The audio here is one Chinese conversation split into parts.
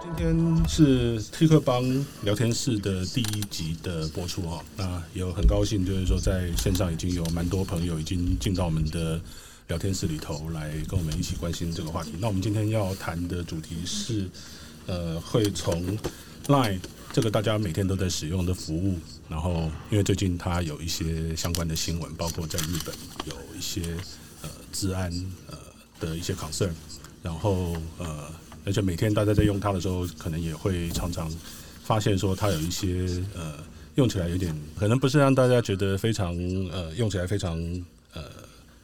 今天是 T 客邦聊天室的第一集的播出哦，那有很高兴，就是说在线上已经有蛮多朋友已经进到我们的聊天室里头来跟我们一起关心这个话题。那我们今天要谈的主题是，呃，会从 Line 这个大家每天都在使用的服务，然后因为最近它有一些相关的新闻，包括在日本有一些呃治安呃的一些 concern。然后呃，而且每天大家在用它的时候，可能也会常常发现说它有一些呃用起来有点可能不是让大家觉得非常呃用起来非常呃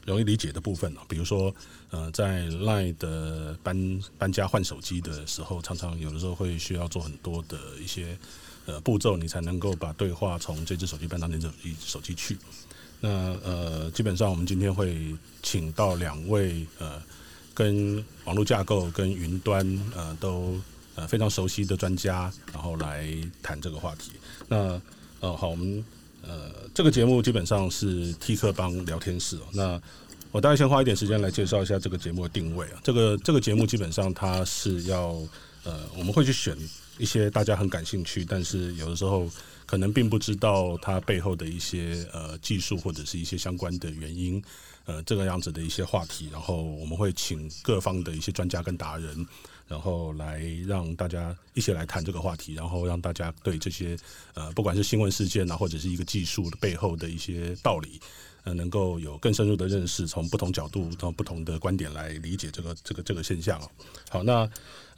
容易理解的部分，比如说呃在 Line 的搬搬家换手机的时候，常常有的时候会需要做很多的一些呃步骤，你才能够把对话从这只手机搬到那只手机去。那呃基本上我们今天会请到两位呃。跟网络架构、跟云端呃都呃非常熟悉的专家，然后来谈这个话题。那呃好，我们呃这个节目基本上是 T 客帮聊天室哦。那我大概先花一点时间来介绍一下这个节目的定位啊。这个这个节目基本上它是要呃我们会去选一些大家很感兴趣，但是有的时候可能并不知道它背后的一些呃技术或者是一些相关的原因。呃，这个样子的一些话题，然后我们会请各方的一些专家跟达人，然后来让大家一起来谈这个话题，然后让大家对这些呃，不管是新闻事件啊，或者是一个技术的背后的一些道理，呃，能够有更深入的认识，从不同角度、从不同的观点来理解这个这个这个现象。好，那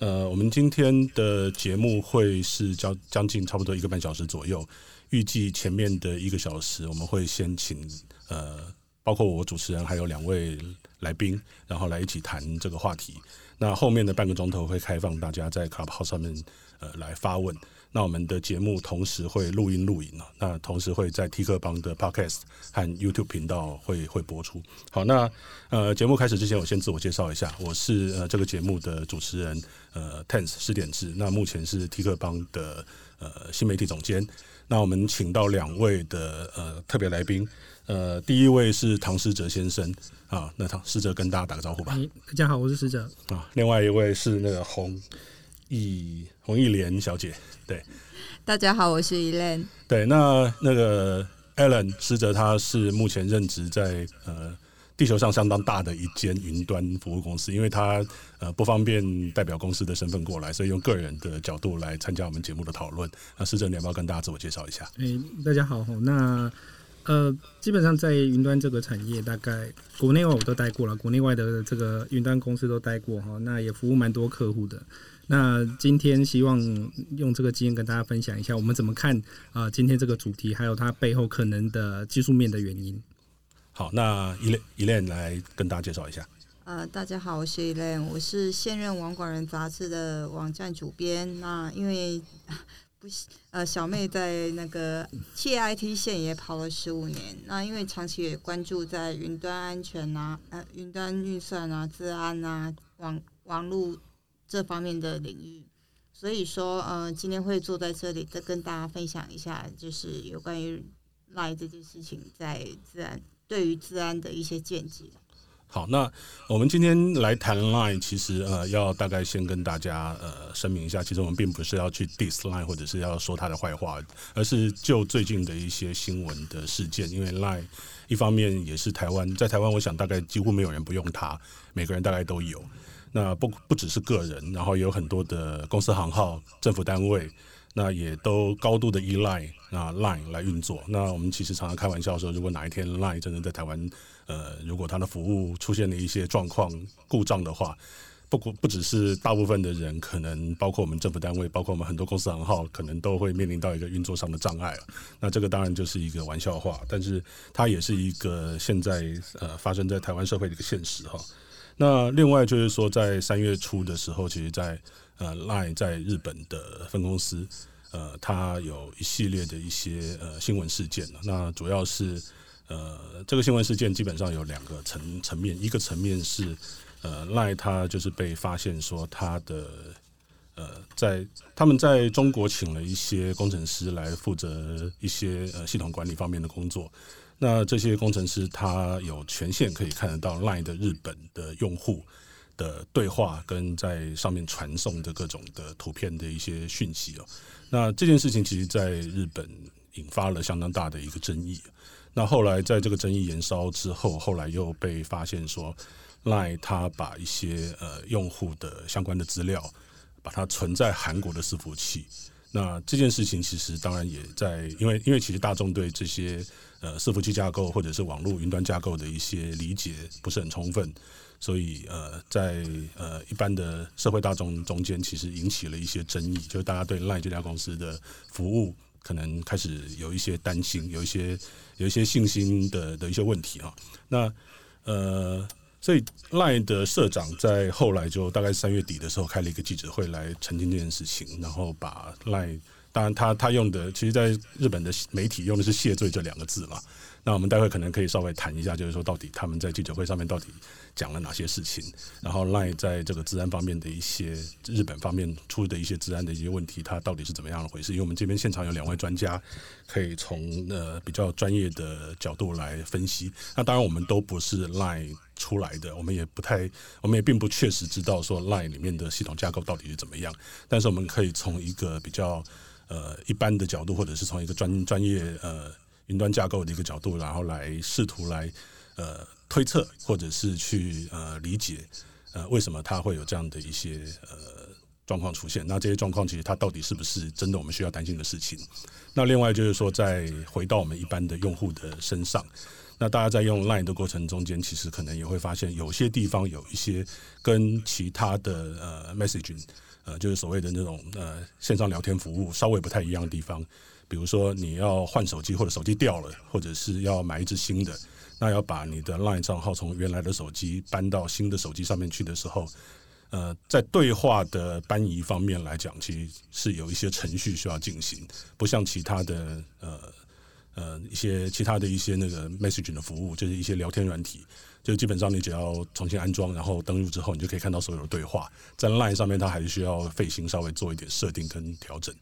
呃，我们今天的节目会是将将近差不多一个半小时左右，预计前面的一个小时我们会先请呃。包括我主持人还有两位来宾，然后来一起谈这个话题。那后面的半个钟头会开放大家在 Clubhouse 上面呃来发问。那我们的节目同时会录音录影，那同时会在 T 克邦的 Podcast 和 YouTube 频道会会播出。好，那呃节目开始之前，我先自我介绍一下，我是呃这个节目的主持人呃 Tense 施典志。那目前是 T 克邦的呃新媒体总监。那我们请到两位的呃特别来宾。呃，第一位是唐诗哲先生啊，那唐诗哲跟大家打个招呼吧。欸、大家好，我是诗哲啊。另外一位是那个洪义洪易莲小姐，对。大家好，我是 Elaine。对，那那个 Ellen 施哲，他是目前任职在呃地球上相当大的一间云端服务公司，因为他呃不方便代表公司的身份过来，所以用个人的角度来参加我们节目的讨论。那施哲，你要不要跟大家自我介绍一下？哎、欸，大家好，那。呃，基本上在云端这个产业，大概国内外我都待过了，国内外的这个云端公司都待过哈，那也服务蛮多客户的。那今天希望用这个经验跟大家分享一下，我们怎么看啊、呃？今天这个主题还有它背后可能的技术面的原因。好，那 Elaine 来跟大家介绍一下。呃，大家好，我是 Elaine，我是现任网管人杂志的网站主编。那因为 不呃，小妹在那个 TIT 线也跑了十五年。那因为长期也关注在云端安全啊、呃，云端运算啊、治安啊、网网络这方面的领域，所以说，呃，今天会坐在这里，再跟大家分享一下，就是有关于赖这件事情在资安对于资安的一些见解。好，那我们今天来谈 Line，其实呃，要大概先跟大家呃声明一下，其实我们并不是要去 diss Line 或者是要说它的坏话，而是就最近的一些新闻的事件，因为 Line 一方面也是台湾，在台湾，我想大概几乎没有人不用它，每个人大概都有。那不不只是个人，然后有很多的公司行号、政府单位。那也都高度的依赖啊 Line 来运作。那我们其实常常开玩笑说，如果哪一天 Line 真的在台湾，呃，如果它的服务出现了一些状况故障的话，不不不只是大部分的人，可能包括我们政府单位，包括我们很多公司行号，可能都会面临到一个运作上的障碍了。那这个当然就是一个玩笑话，但是它也是一个现在呃发生在台湾社会的一个现实哈。那另外就是说，在三月初的时候，其实，在呃奈在日本的分公司，呃，它有一系列的一些呃新闻事件。那主要是呃，这个新闻事件基本上有两个层层面，一个层面是呃，Line 它就是被发现说它的呃，在他们在中国请了一些工程师来负责一些呃系统管理方面的工作。那这些工程师他有权限可以看得到 Line 的日本的用户。的对话跟在上面传送的各种的图片的一些讯息哦。那这件事情其实在日本引发了相当大的一个争议。那后来在这个争议延烧之后，后来又被发现说，LINE 他把一些呃用户的相关的资料，把它存在韩国的伺服器。那这件事情其实当然也在，因为因为其实大众对这些呃伺服器架构或者是网络云端架构的一些理解不是很充分，所以呃在呃一般的社会大众中间，其实引起了一些争议，就是大家对 Lie 这家公司的服务可能开始有一些担心，有一些有一些信心的的一些问题哈。那呃。所以 Lie 的社长在后来就大概三月底的时候开了一个记者会来澄清这件事情，然后把 Lie 当然他他用的，其实在日本的媒体用的是“谢罪”这两个字嘛。那我们待会可能可以稍微谈一下，就是说到底他们在记者会上面到底讲了哪些事情，然后 LINE 在这个治安方面的一些日本方面出的一些治安的一些问题，它到底是怎么样的回事？因为我们这边现场有两位专家，可以从呃比较专业的角度来分析。那当然我们都不是 LINE 出来的，我们也不太，我们也并不确实知道说 LINE 里面的系统架构到底是怎么样。但是我们可以从一个比较呃一般的角度，或者是从一个专专业呃。云端架构的一个角度，然后来试图来呃推测，或者是去呃理解呃为什么它会有这样的一些呃状况出现。那这些状况其实它到底是不是真的我们需要担心的事情？那另外就是说，再回到我们一般的用户的身上，那大家在用 Line 的过程中间，其实可能也会发现有些地方有一些跟其他的呃 messaging 呃就是所谓的那种呃线上聊天服务稍微不太一样的地方。比如说你要换手机，或者手机掉了，或者是要买一支新的，那要把你的 LINE 账号从原来的手机搬到新的手机上面去的时候，呃，在对话的搬移方面来讲，其实是有一些程序需要进行，不像其他的呃呃一些其他的一些那个 messaging 的服务，就是一些聊天软体，就基本上你只要重新安装，然后登录之后，你就可以看到所有的对话。在 LINE 上面，它还是需要费心稍微做一点设定跟调整。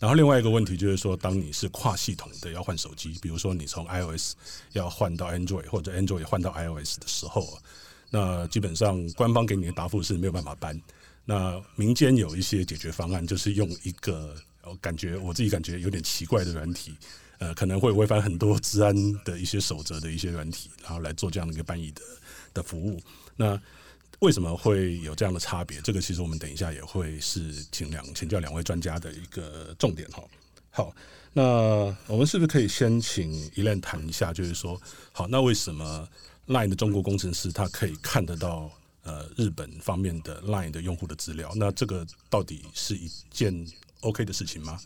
然后另外一个问题就是说，当你是跨系统的要换手机，比如说你从 iOS 要换到 Android，或者 Android 换到 iOS 的时候，那基本上官方给你的答复是没有办法搬。那民间有一些解决方案，就是用一个我感觉我自己感觉有点奇怪的软体，呃，可能会违反很多治安的一些守则的一些软体，然后来做这样的一个翻译的的服务。那为什么会有这样的差别？这个其实我们等一下也会是请两请教两位专家的一个重点哈。好，那我们是不是可以先请 e l n 谈一下？就是说，好，那为什么 LINE 的中国工程师他可以看得到呃日本方面的 LINE 的用户的资料？那这个到底是一件 OK 的事情吗？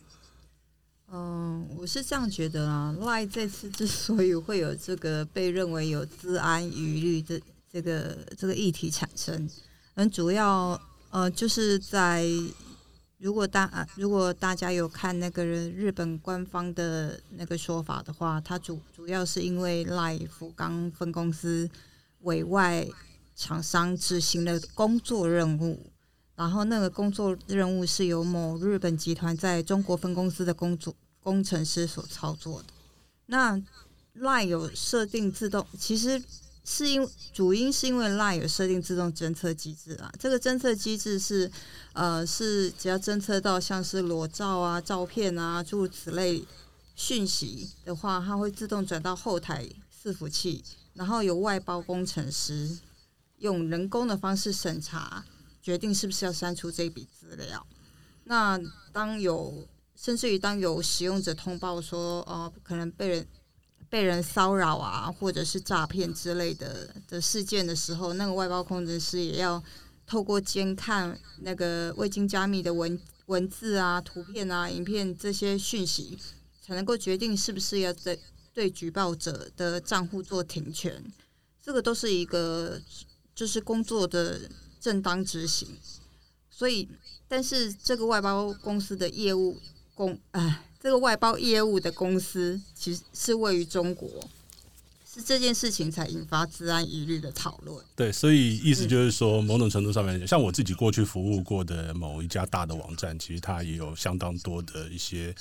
嗯，我是这样觉得啊。LINE 这次之所以会有这个被认为有资安疑虑的。这个这个议题产生，嗯，主要呃就是在如果大啊如果大家有看那个人日本官方的那个说法的话，它主主要是因为 LINE 福冈分公司委外厂商执行的工作任务，然后那个工作任务是由某日本集团在中国分公司的工作工程师所操作的。那 LINE 有设定自动，其实。是因主因是因为 LINE 有设定自动侦测机制啊，这个侦测机制是，呃，是只要侦测到像是裸照啊、照片啊诸如此类讯息的话，它会自动转到后台伺服器，然后由外包工程师用人工的方式审查，决定是不是要删除这笔资料。那当有甚至于当有使用者通报说，哦、可能被人。被人骚扰啊，或者是诈骗之类的的事件的时候，那个外包工程师也要透过监看那个未经加密的文文字啊、图片啊、影片这些讯息，才能够决定是不是要对对举报者的账户做停权。这个都是一个就是工作的正当执行。所以，但是这个外包公司的业务公哎。这个外包业务的公司其实是位于中国，是这件事情才引发治安疑虑的讨论。对，所以意思就是说，某种程度上面，像我自己过去服务过的某一家大的网站，其实它也有相当多的一些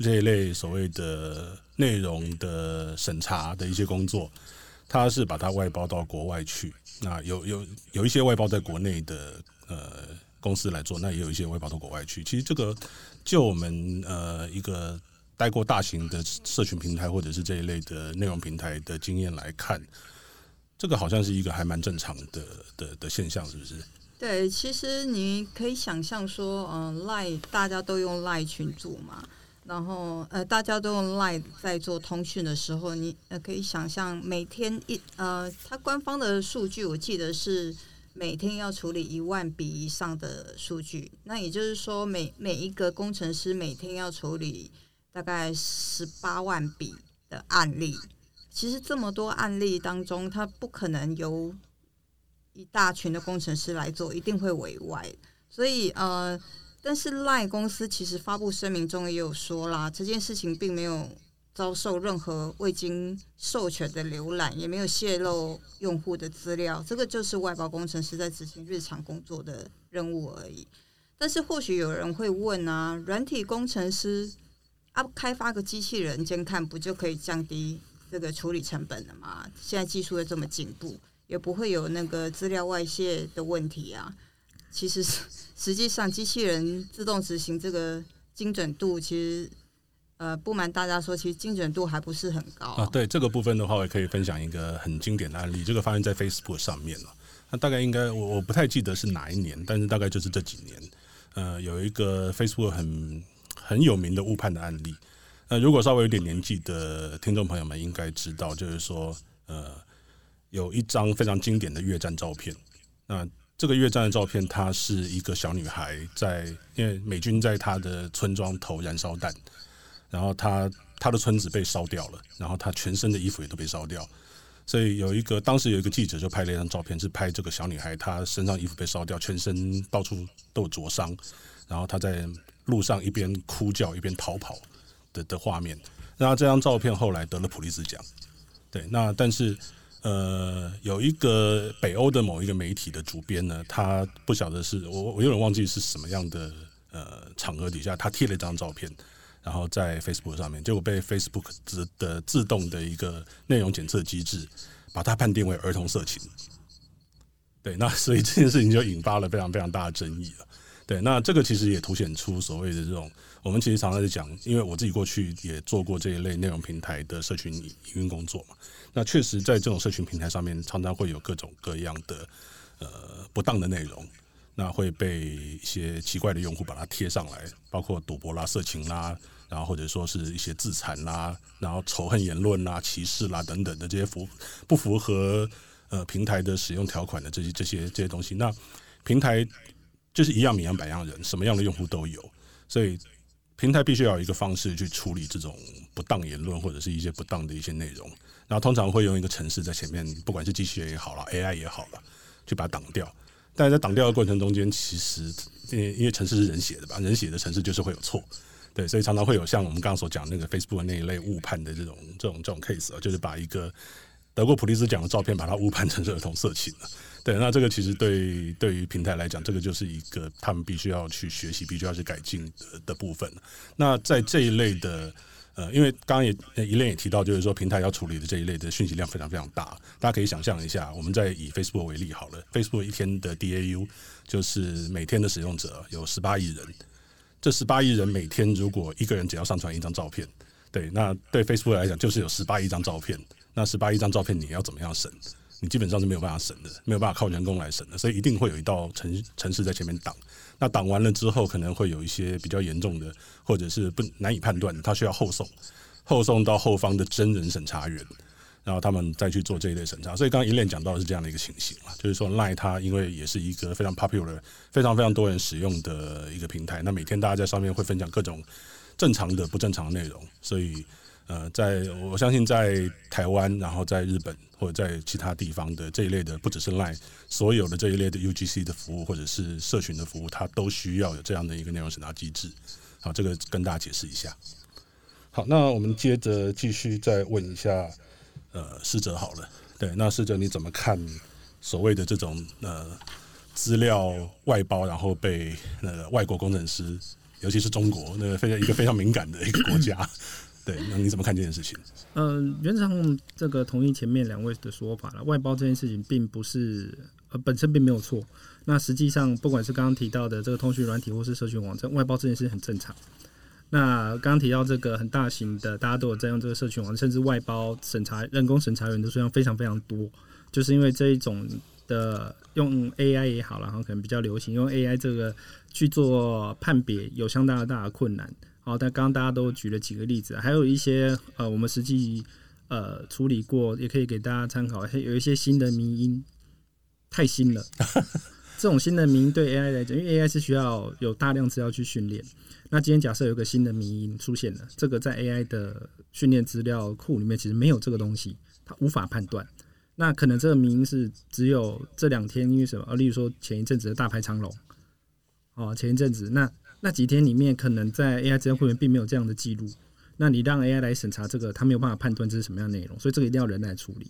这一类所谓的内容的审查的一些工作。它是把它外包到国外去。那有有有一些外包在国内的呃公司来做，那也有一些外包到国外去。其实这个就我们呃一个待过大型的社群平台或者是这一类的内容平台的经验来看，这个好像是一个还蛮正常的的的现象，是不是？对，其实你可以想象说，嗯、呃，Line 大家都用赖群组嘛，然后呃，大家都用 Line 在做通讯的时候，你呃可以想象每天一呃，它官方的数据我记得是每天要处理一万笔以上的数据，那也就是说每每一个工程师每天要处理大概十八万笔的案例。其实这么多案例当中，它不可能由一大群的工程师来做，一定会委外。所以呃，但是 LINE 公司其实发布声明中也有说啦，这件事情并没有遭受任何未经授权的浏览，也没有泄露用户的资料。这个就是外包工程师在执行日常工作的任务而已。但是或许有人会问啊，软体工程师啊，开发个机器人监看不就可以降低这个处理成本了吗？现在技术又这么进步。也不会有那个资料外泄的问题啊。其实，实际上机器人自动执行这个精准度，其实呃，不瞒大家说，其实精准度还不是很高啊。对这个部分的话，我也可以分享一个很经典的案例。这个发生在 Facebook 上面了。那大概应该我我不太记得是哪一年，但是大概就是这几年。呃，有一个 Facebook 很很有名的误判的案例。那如果稍微有点年纪的听众朋友们应该知道，就是说呃。有一张非常经典的越战照片。那这个越战的照片，她是一个小女孩在，因为美军在她的村庄投燃烧弹，然后她她的村子被烧掉了，然后她全身的衣服也都被烧掉。所以有一个当时有一个记者就拍了一张照片，是拍这个小女孩她身上衣服被烧掉，全身到处都有灼伤，然后她在路上一边哭叫一边逃跑的的画面。那这张照片后来得了普利兹奖。对，那但是。呃，有一个北欧的某一个媒体的主编呢，他不晓得是我，我有点忘记是什么样的呃场合底下，他贴了一张照片，然后在 Facebook 上面，结果被 Facebook 的自动的一个内容检测机制，把它判定为儿童色情。对，那所以这件事情就引发了非常非常大的争议了。对，那这个其实也凸显出所谓的这种，我们其实常常在讲，因为我自己过去也做过这一类内容平台的社群营运工作嘛。那确实，在这种社群平台上面，常常会有各种各样的呃不当的内容，那会被一些奇怪的用户把它贴上来，包括赌博啦、色情啦，然后或者说是一些自残啦，然后仇恨言论啦、歧视啦等等的这些符不符合呃平台的使用条款的这些这些这些东西，那平台就是一样米养百样人，什么样的用户都有，所以平台必须要有一个方式去处理这种不当言论或者是一些不当的一些内容。然后通常会用一个程式在前面，不管是机器人也好了，AI 也好了，去把它挡掉。但是在挡掉的过程中间，其实因为因为程式是人写的吧，人写的程式就是会有错，对，所以常常会有像我们刚刚所讲那个 Facebook 那一类误判的这种这种这种 case 啊，就是把一个得过普利兹奖的照片，把它误判成是儿童色情了。对，那这个其实对对于平台来讲，这个就是一个他们必须要去学习、必须要去改进的的部分。那在这一类的。呃，因为刚刚也一链也提到，就是说平台要处理的这一类的讯息量非常非常大，大家可以想象一下，我们再以 Facebook 为例好了，Facebook 一天的 DAU 就是每天的使用者有十八亿人，这十八亿人每天如果一个人只要上传一张照片，对，那对 Facebook 来讲就是有十八亿张照片，那十八亿张照片你要怎么样审？你基本上是没有办法审的，没有办法靠人工来审的，所以一定会有一道程程式在前面挡。那挡完了之后，可能会有一些比较严重的，或者是不难以判断，他需要后送，后送到后方的真人审查员，然后他们再去做这一类审查。所以刚刚一链讲到的是这样的一个情形啊，就是说 Line 它因为也是一个非常 popular、非常非常多人使用的一个平台，那每天大家在上面会分享各种正常的、不正常的内容，所以。呃，在我相信，在台湾，然后在日本或者在其他地方的这一类的，不只是 Line，所有的这一类的 UGC 的服务或者是社群的服务，它都需要有这样的一个内容审查机制。好，这个跟大家解释一下。好，那我们接着继续再问一下，呃，师哲好了，对，那师哲你怎么看所谓的这种呃资料外包，然后被那个外国工程师，尤其是中国那个非常一个非常敏感的一个国家。对，那你怎么看这件事情？呃，原则上这个同意前面两位的说法了，外包这件事情并不是呃本身并没有错。那实际上，不管是刚刚提到的这个通讯软体或是社群网站，外包这件事情很正常。那刚刚提到这个很大型的，大家都有在用这个社群网站，甚至外包审查人工审查员的数量非常非常多，就是因为这一种的用 AI 也好，然后可能比较流行用 AI 这个去做判别，有相当大的困难。好，但刚刚大家都举了几个例子，还有一些呃，我们实际呃处理过，也可以给大家参考。有一些新的迷因太新了，这种新的迷因对 AI 来讲，因为 AI 是需要有大量资料去训练。那今天假设有个新的迷因出现了，这个在 AI 的训练资料库里面其实没有这个东西，它无法判断。那可能这个迷因是只有这两天，因为什么？啊，例如说前一阵子的大排长龙，哦，前一阵子那。那几天里面，可能在 AI 资料库里面并没有这样的记录。那你让 AI 来审查这个，它没有办法判断这是什么样的内容，所以这个一定要人来处理。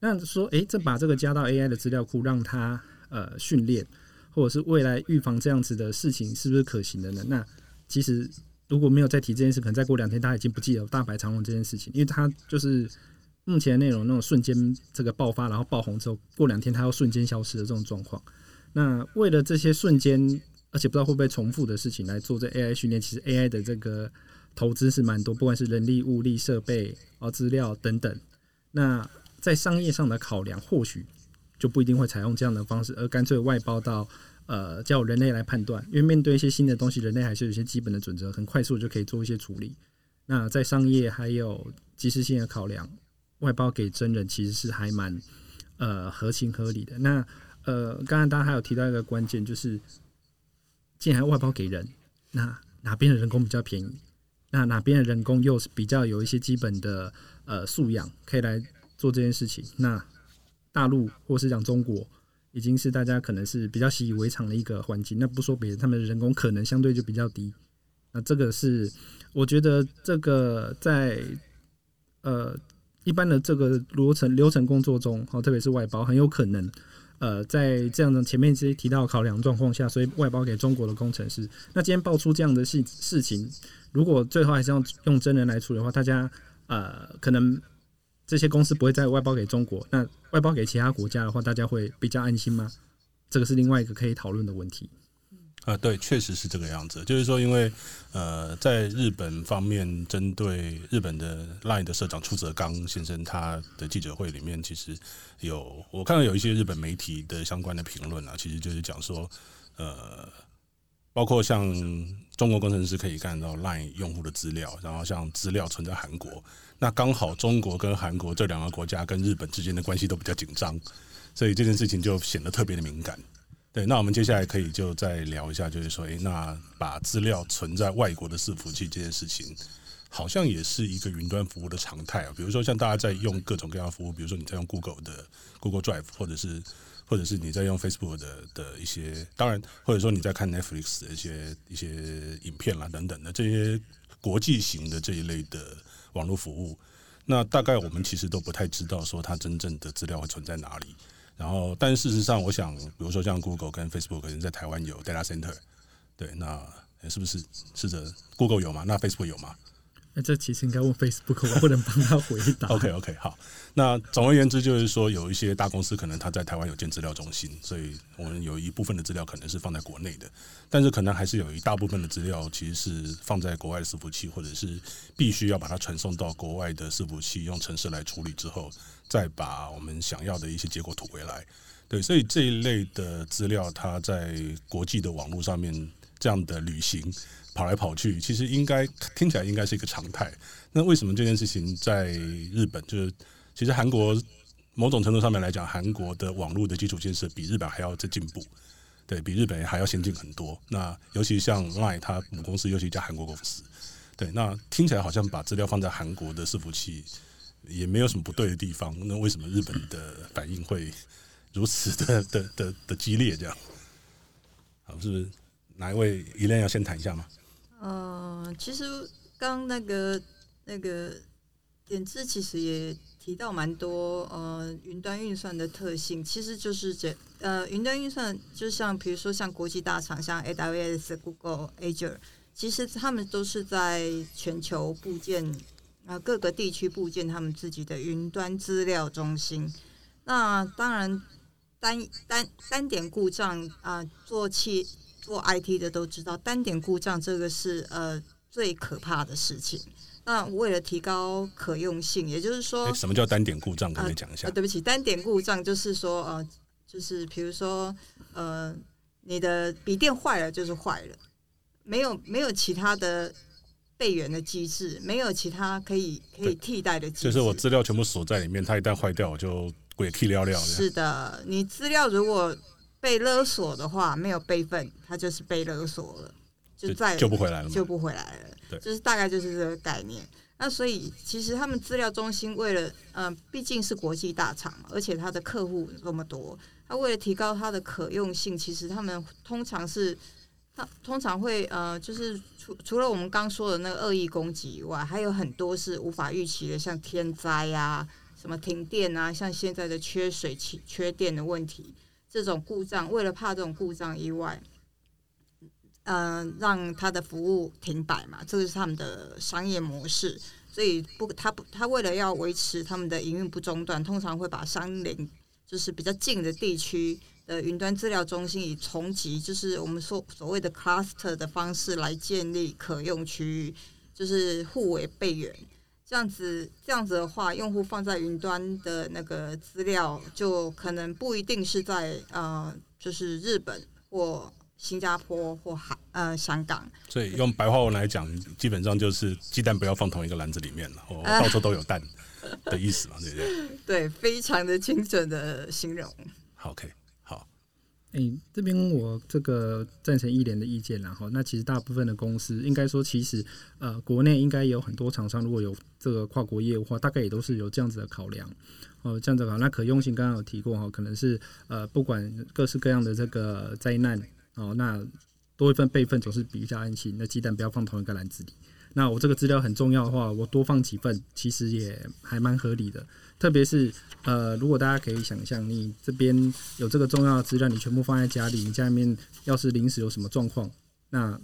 那说，诶、这把这个加到 AI 的资料库，让它呃训练，或者是未来预防这样子的事情，是不是可行的呢？那其实如果没有再提这件事，可能再过两天，他已经不记得大白长龙这件事情，因为它就是目前内容那种瞬间这个爆发，然后爆红之后，过两天它要瞬间消失的这种状况。那为了这些瞬间。而且不知道会不会重复的事情来做这 AI 训练，其实 AI 的这个投资是蛮多，不管是人力、物力、设备啊、资料等等。那在商业上的考量，或许就不一定会采用这样的方式，而干脆外包到呃叫人类来判断。因为面对一些新的东西，人类还是有一些基本的准则，很快速就可以做一些处理。那在商业还有及时性的考量，外包给真人其实是还蛮呃合情合理的。那呃，刚刚大家还有提到一个关键就是。既然外包给人，那哪边的人工比较便宜？那哪边的人工又是比较有一些基本的呃素养，可以来做这件事情？那大陆或是讲中国，已经是大家可能是比较习以为常的一个环境。那不说别的，他们的人工可能相对就比较低。那这个是我觉得这个在呃一般的这个流程流程工作中，哦，特别是外包，很有可能。呃，在这样的前面这些提到考量状况下，所以外包给中国的工程师。那今天爆出这样的事事情，如果最后还是要用真人来处理的话，大家呃，可能这些公司不会再外包给中国，那外包给其他国家的话，大家会比较安心吗？这个是另外一个可以讨论的问题。啊，对，确实是这个样子。就是说，因为呃，在日本方面，针对日本的 LINE 的社长出泽刚先生，他的记者会里面，其实有我看到有一些日本媒体的相关的评论啊，其实就是讲说，呃，包括像中国工程师可以看到 LINE 用户的资料，然后像资料存在韩国，那刚好中国跟韩国这两个国家跟日本之间的关系都比较紧张，所以这件事情就显得特别的敏感。对，那我们接下来可以就再聊一下，就是说，诶，那把资料存在外国的伺服器这件事情，好像也是一个云端服务的常态啊。比如说，像大家在用各种各样服务，比如说你在用 Google 的 Google Drive，或者是或者是你在用 Facebook 的的一些，当然，或者说你在看 Netflix 的一些一些影片啦等等的这些国际型的这一类的网络服务，那大概我们其实都不太知道说它真正的资料会存在哪里。然后，但事实上，我想，比如说像 Google 跟 Facebook 可能在台湾有 data center，对，那是不是试着 Google 有吗？那 Facebook 有吗？那这其实应该问 Facebook，我不能帮他回答。OK OK，好。那总而言之，就是说有一些大公司可能他在台湾有建资料中心，所以我们有一部分的资料可能是放在国内的，但是可能还是有一大部分的资料其实是放在国外的伺服器，或者是必须要把它传送到国外的伺服器，用程式来处理之后，再把我们想要的一些结果吐回来。对，所以这一类的资料，它在国际的网络上面这样的旅行。跑来跑去，其实应该听起来应该是一个常态。那为什么这件事情在日本，就是其实韩国某种程度上面来讲，韩国的网络的基础建设比日本还要再进步，对，比日本还要先进很多。那尤其像 LINE，它母公司又是一家韩国公司，对，那听起来好像把资料放在韩国的伺服器也没有什么不对的地方。那为什么日本的反应会如此的的的 的，激烈？这样，好，是不是哪一位一亮要先谈一下吗？呃，其实刚那个那个点子其实也提到蛮多呃云端运算的特性，其实就是这呃云端运算就像比如说像国际大厂像 AWS、Google、Azure，其实他们都是在全球布建啊各个地区布建他们自己的云端资料中心。那当然单单单点故障啊，做企做 IT 的都知道，单点故障这个是呃最可怕的事情。那为了提高可用性，也就是说，欸、什么叫单点故障？可以讲一下、呃呃。对不起，单点故障就是说，呃，就是比如说，呃，你的笔电坏了就是坏了，没有没有其他的备援的机制，没有其他可以可以替代的机制。就是我资料全部锁在里面，它一旦坏掉，我就鬼屁尿尿。是的，你资料如果被勒索的话，没有备份，他就是被勒索了。就再救不回来了，救不回来了。对，就是大概就是这个概念。那所以其实他们资料中心为了，嗯、呃，毕竟是国际大厂，而且他的客户那么多，他为了提高它的可用性，其实他们通常是，他通常会呃，就是除除了我们刚说的那个恶意攻击以外，还有很多是无法预期的，像天灾啊，什么停电啊，像现在的缺水、缺电的问题，这种故障，为了怕这种故障以外。嗯、让他的服务停摆嘛，这个是他们的商业模式。所以不，他不，他为了要维持他们的营运不中断，通常会把相邻就是比较近的地区的云端资料中心以重集，就是我们说所谓的 cluster 的方式来建立可用区域，就是互为备援。这样子，这样子的话，用户放在云端的那个资料，就可能不一定是在呃，就是日本或。新加坡或海呃香港，所以用白话文来讲，基本上就是鸡蛋不要放同一个篮子里面了，我到处都有蛋的意思嘛，对不对？对，非常的精准的形容。OK，哎、这边我这个赞成一连的意见，然后那其实大部分的公司，应该说其实呃国内应该有很多厂商，如果有这个跨国业务的话，大概也都是有这样子的考量。哦，这样子的话，那可用性刚刚有提过哈，可能是呃不管各式各样的这个灾难。哦，那多一份备份总是比较安心。那鸡蛋不要放同一个篮子里。那我这个资料很重要的话，我多放几份，其实也还蛮合理的。特别是呃，如果大家可以想象，你这边有这个重要的资料，你全部放在家里，你家里面要是临时有什么状况，那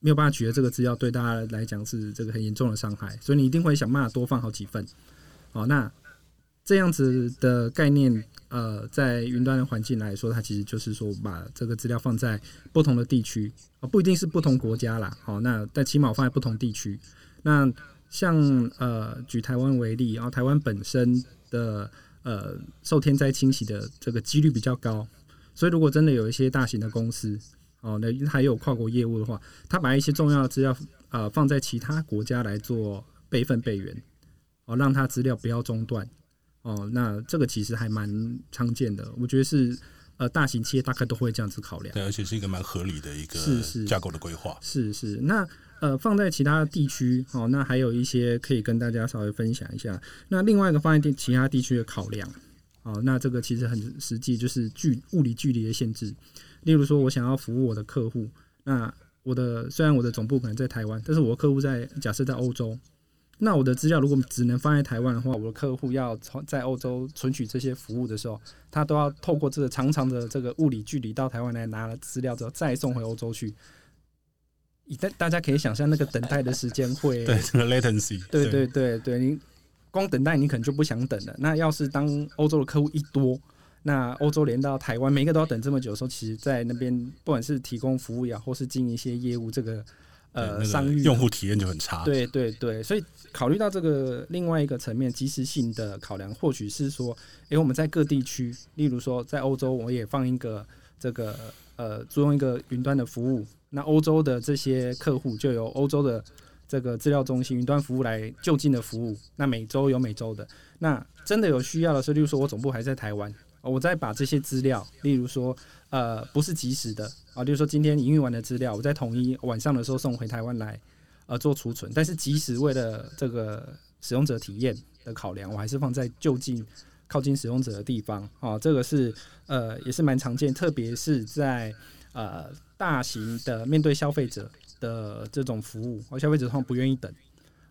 没有办法取得这个资料，对大家来讲是这个很严重的伤害。所以你一定会想办法多放好几份。好，那这样子的概念。呃，在云端的环境来说，它其实就是说把这个资料放在不同的地区啊，不一定是不同国家啦。好，那但起码放在不同地区。那像呃，举台湾为例，然后台湾本身的呃受天灾侵袭的这个几率比较高，所以如果真的有一些大型的公司哦，那还有跨国业务的话，他把一些重要的资料呃放在其他国家来做备份备援，哦，让他资料不要中断。哦，那这个其实还蛮常见的，我觉得是呃大型企业大概都会这样子考量，对，而且是一个蛮合理的一个是是架构的规划，是是。那呃放在其他地区，哦，那还有一些可以跟大家稍微分享一下。那另外一个放在其他地区的考量，哦，那这个其实很实际，就是距物理距离的限制。例如说，我想要服务我的客户，那我的虽然我的总部可能在台湾，但是我的客户在假设在欧洲。那我的资料如果只能放在台湾的话，我的客户要从在欧洲存取这些服务的时候，他都要透过这个长长的这个物理距离到台湾来拿了资料之后再送回欧洲去。大大家可以想象那个等待的时间会 对这个 latency，对对对对，你光等待你可能就不想等了。那要是当欧洲的客户一多，那欧洲连到台湾每一个都要等这么久的时候，其实在那边不管是提供服务呀，或是经营一些业务，这个。呃，商誉用户体验就很差。对对对，所以考虑到这个另外一个层面，及时性的考量，或许是说，哎、欸，我们在各地区，例如说在欧洲，我也放一个这个呃，租用一个云端的服务，那欧洲的这些客户就由欧洲的这个资料中心云端服务来就近的服务，那每周有每周的，那真的有需要的时候，例如说我总部还在台湾，我再把这些资料，例如说。呃，不是即时的啊，例如说今天营运完的资料，我在统一晚上的时候送回台湾来，呃，做储存。但是即时为了这个使用者体验的考量，我还是放在就近、靠近使用者的地方啊。这个是呃，也是蛮常见，特别是在呃大型的面对消费者的这种服务，而消费者通常不愿意等。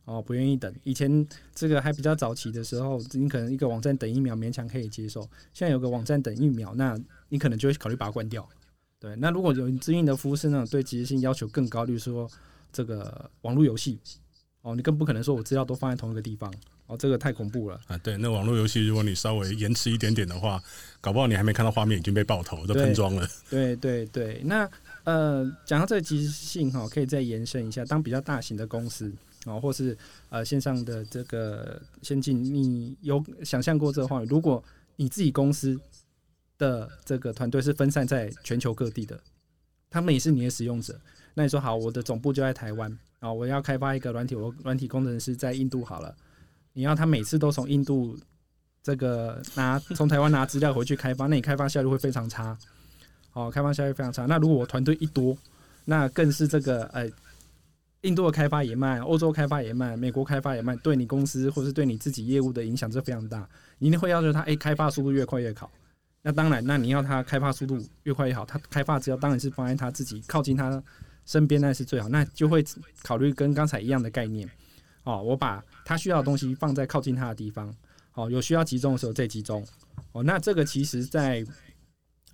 哦，不愿意等。以前这个还比较早期的时候，你可能一个网站等一秒勉强可以接受。现在有个网站等一秒，那你可能就会考虑把它关掉。对，那如果有指引的服务是那种对即时性要求更高，例如说这个网络游戏，哦，你更不可能说我资料都放在同一个地方。哦，这个太恐怖了啊！对，那网络游戏，如果你稍微延迟一点点的话，搞不好你还没看到画面已经被爆头，都喷装了。对对对，那呃，讲到这个即时性哈，可以再延伸一下，当比较大型的公司哦，或是呃线上的这个先进，你有想象过这个画面？如果你自己公司的这个团队是分散在全球各地的，他们也是你的使用者，那你说好，我的总部就在台湾啊，我要开发一个软体，我软体工程师在印度好了。你要他每次都从印度这个拿从台湾拿资料回去开发，那你开发效率会非常差。哦，开发效率非常差。那如果我团队一多，那更是这个呃，印度的开发也慢，欧洲开发也慢，美国开发也慢，对你公司或是对你自己业务的影响是非常大。你一定会要求他，哎，开发速度越快越好。那当然，那你要他开发速度越快越好，他开发只要当然是放在他自己靠近他身边，那是最好。那就会考虑跟刚才一样的概念。哦，我把他需要的东西放在靠近他的地方。哦，有需要集中的时候再集中。哦，那这个其实，在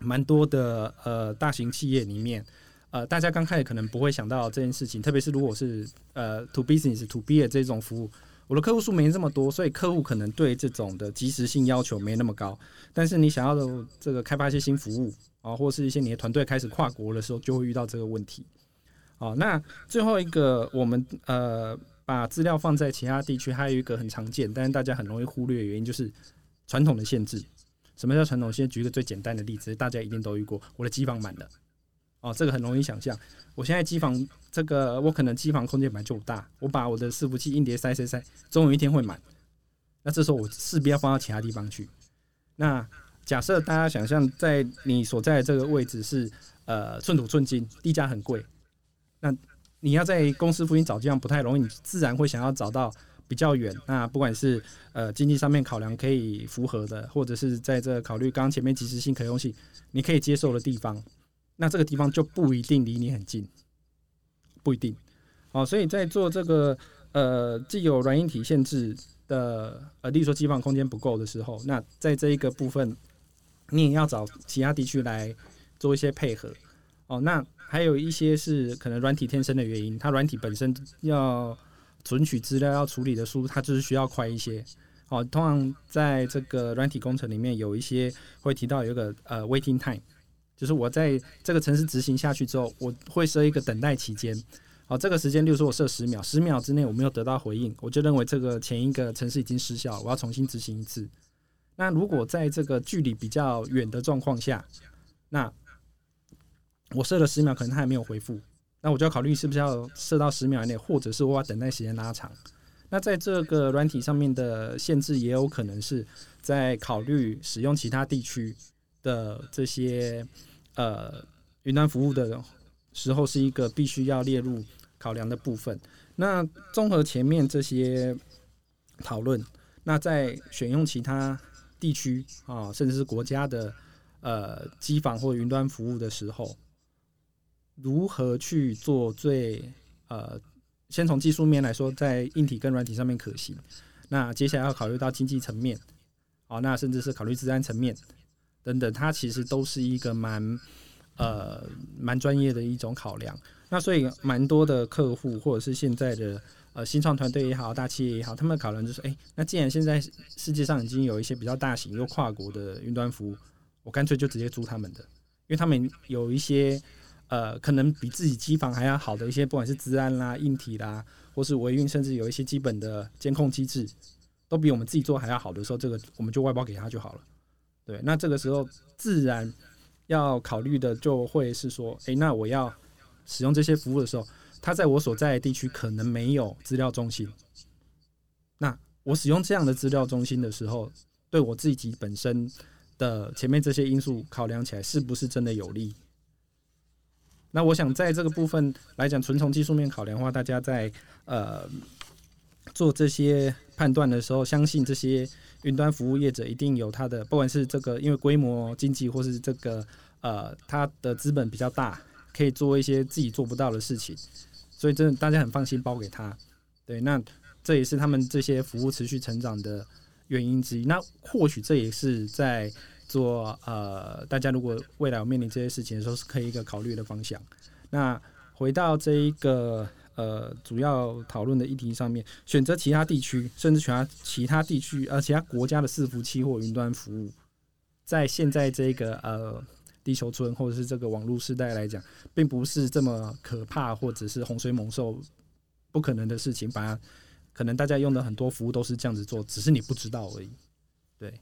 蛮多的呃大型企业里面，呃，大家刚开始可能不会想到这件事情，特别是如果是呃 to business to B 的这种服务，我的客户数没这么多，所以客户可能对这种的及时性要求没那么高。但是你想要的这个开发一些新服务啊，或是一些你的团队开始跨国的时候，就会遇到这个问题。哦，那最后一个我们呃。把资料放在其他地区，还有一个很常见，但是大家很容易忽略的原因就是传统的限制。什么叫传统？先举一个最简单的例子，大家一定都遇过。我的机房满了，哦，这个很容易想象。我现在机房这个，我可能机房空间本来就大，我把我的伺服器硬碟塞塞塞，总有一天会满。那这时候我势必要放到其他地方去。那假设大家想象在你所在的这个位置是呃寸土寸金，地价很贵，那。你要在公司附近找，这样不太容易，你自然会想要找到比较远。那不管是呃经济上面考量可以符合的，或者是在这考虑刚前面及时性、可用性，你可以接受的地方，那这个地方就不一定离你很近，不一定。哦，所以在做这个呃既有软硬体限制的呃，例如说机房空间不够的时候，那在这一个部分，你也要找其他地区来做一些配合。哦，那。还有一些是可能软体天生的原因，它软体本身要存取资料、要处理的速度，它就是需要快一些。哦，通常在这个软体工程里面，有一些会提到有一个呃 waiting time，就是我在这个程式执行下去之后，我会设一个等待期间。好，这个时间，例如说我设十秒，十秒之内我没有得到回应，我就认为这个前一个程式已经失效，我要重新执行一次。那如果在这个距离比较远的状况下，那我设了十秒，可能他还没有回复，那我就要考虑是不是要设到十秒以内，或者是我把等待时间拉长。那在这个软体上面的限制，也有可能是在考虑使用其他地区的这些呃云端服务的时候，是一个必须要列入考量的部分。那综合前面这些讨论，那在选用其他地区啊，甚至是国家的呃机房或云端服务的时候。如何去做最呃，先从技术面来说，在硬体跟软体上面可行。那接下来要考虑到经济层面，好，那甚至是考虑治安层面等等，它其实都是一个蛮呃蛮专业的一种考量。那所以蛮多的客户或者是现在的呃新创团队也好，大企业也好，他们的考量就是，哎、那既然现在世界上已经有一些比较大型又跨国的云端服务，我干脆就直接租他们的，因为他们有一些。呃，可能比自己机房还要好的一些，不管是治安啦、硬体啦，或是维运，甚至有一些基本的监控机制，都比我们自己做还要好的时候，这个我们就外包给他就好了。对，那这个时候自然要考虑的就会是说，诶，那我要使用这些服务的时候，他在我所在的地区可能没有资料中心。那我使用这样的资料中心的时候，对我自己本身的前面这些因素考量起来，是不是真的有利？那我想在这个部分来讲，纯从技术面考量的话，大家在呃做这些判断的时候，相信这些云端服务业者一定有他的，不管是这个因为规模经济，或是这个呃他的资本比较大，可以做一些自己做不到的事情，所以真的大家很放心包给他。对，那这也是他们这些服务持续成长的原因之一。那或许这也是在。做呃，大家如果未来有面临这些事情的时候，是可以一个考虑的方向。那回到这一个呃主要讨论的议题上面，选择其他地区，甚至选其他地区呃其他国家的伺服器或云端服务，在现在这个呃地球村或者是这个网络时代来讲，并不是这么可怕或者是洪水猛兽不可能的事情。把可能大家用的很多服务都是这样子做，只是你不知道而已。对，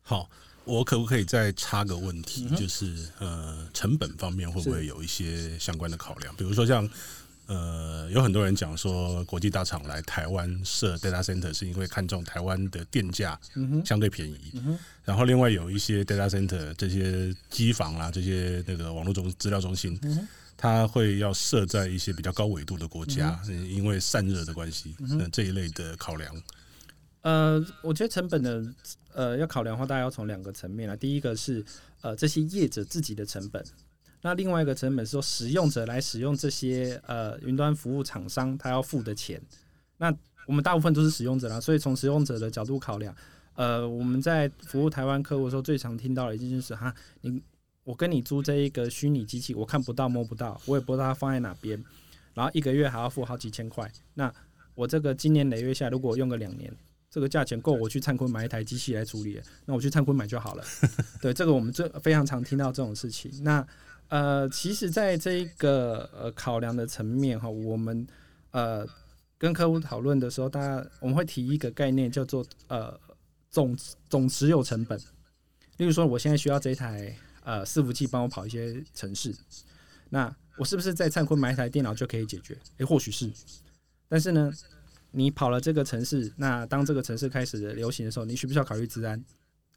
好。我可不可以再插个问题，嗯、就是呃，成本方面会不会有一些相关的考量？比如说像呃，有很多人讲说，国际大厂来台湾设 data center 是因为看中台湾的电价相对便宜，嗯。然后另外有一些 data center 这些机房啊，这些那个网络中资料中心，嗯，它会要设在一些比较高纬度的国家，嗯，因为散热的关系，那，嗯、这一类的考量。呃，我觉得成本的呃要考量的话，大家要从两个层面来。第一个是呃这些业者自己的成本，那另外一个成本是说使用者来使用这些呃云端服务厂商他要付的钱。那我们大部分都是使用者啦，所以从使用者的角度考量，呃我们在服务台湾客户的时候，最常听到的一件事是哈，你我跟你租这一个虚拟机器，我看不到摸不到，我也不知道它放在哪边，然后一个月还要付好几千块。那我这个今年累月下来，如果用个两年。这个价钱够我去灿坤买一台机器来处理，那我去灿坤买就好了。对，这个我们这非常常听到这种事情。那呃，其实在这一个呃考量的层面哈，我们呃跟客户讨论的时候，大家我们会提一个概念叫做呃总总持有成本。例如说，我现在需要这一台呃伺服器帮我跑一些程式，那我是不是在灿坤买一台电脑就可以解决？诶，或许是，但是呢，你跑了这个城市，那当这个城市开始流行的时候，你需不需要考虑治安？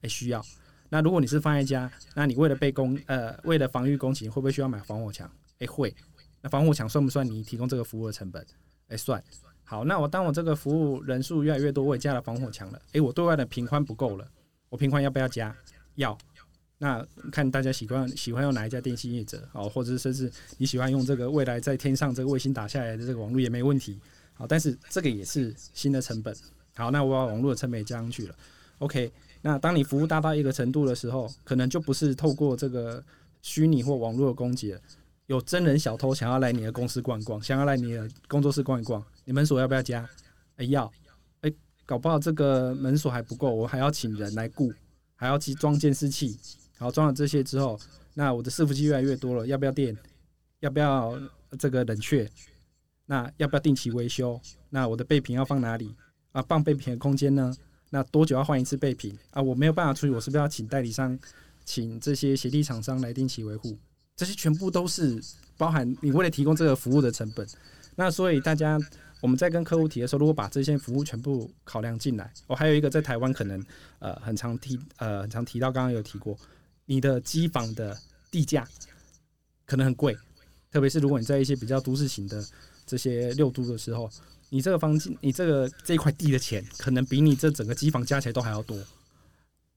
诶，需要。那如果你是放在家，那你为了被攻，呃，为了防御攻击，会不会需要买防火墙？诶，会。那防火墙算不算你提供这个服务的成本？诶，算。好，那我当我这个服务人数越来越多，我也加了防火墙了。诶，我对外的频宽不够了，我频宽要不要加？要。那看大家喜欢喜欢用哪一家电信业者，哦，或者是甚至你喜欢用这个未来在天上这个卫星打下来的这个网络也没问题。好，但是这个也是新的成本。好，那我把网络的成本也加上去了。OK，那当你服务大到一个程度的时候，可能就不是透过这个虚拟或网络的攻击了。有真人小偷想要来你的公司逛逛，想要来你的工作室逛一逛，你门锁要不要加？哎、要。哎、搞不好这个门锁还不够，我还要请人来雇，还要去装监视器。好，装了这些之后，那我的伺服器越来越多了，要不要电？要不要这个冷却？那要不要定期维修？那我的备品要放哪里啊？放备品的空间呢？那多久要换一次备品啊？我没有办法处理，我是不是要请代理商，请这些协力厂商来定期维护？这些全部都是包含你为了提供这个服务的成本。那所以大家我们在跟客户提的时候，如果把这些服务全部考量进来，我还有一个在台湾可能呃很常提呃很常提到，刚刚有提过，你的机房的地价可能很贵，特别是如果你在一些比较都市型的。这些六都的时候，你这个房间，你这个这块地的钱，可能比你这整个机房加起来都还要多。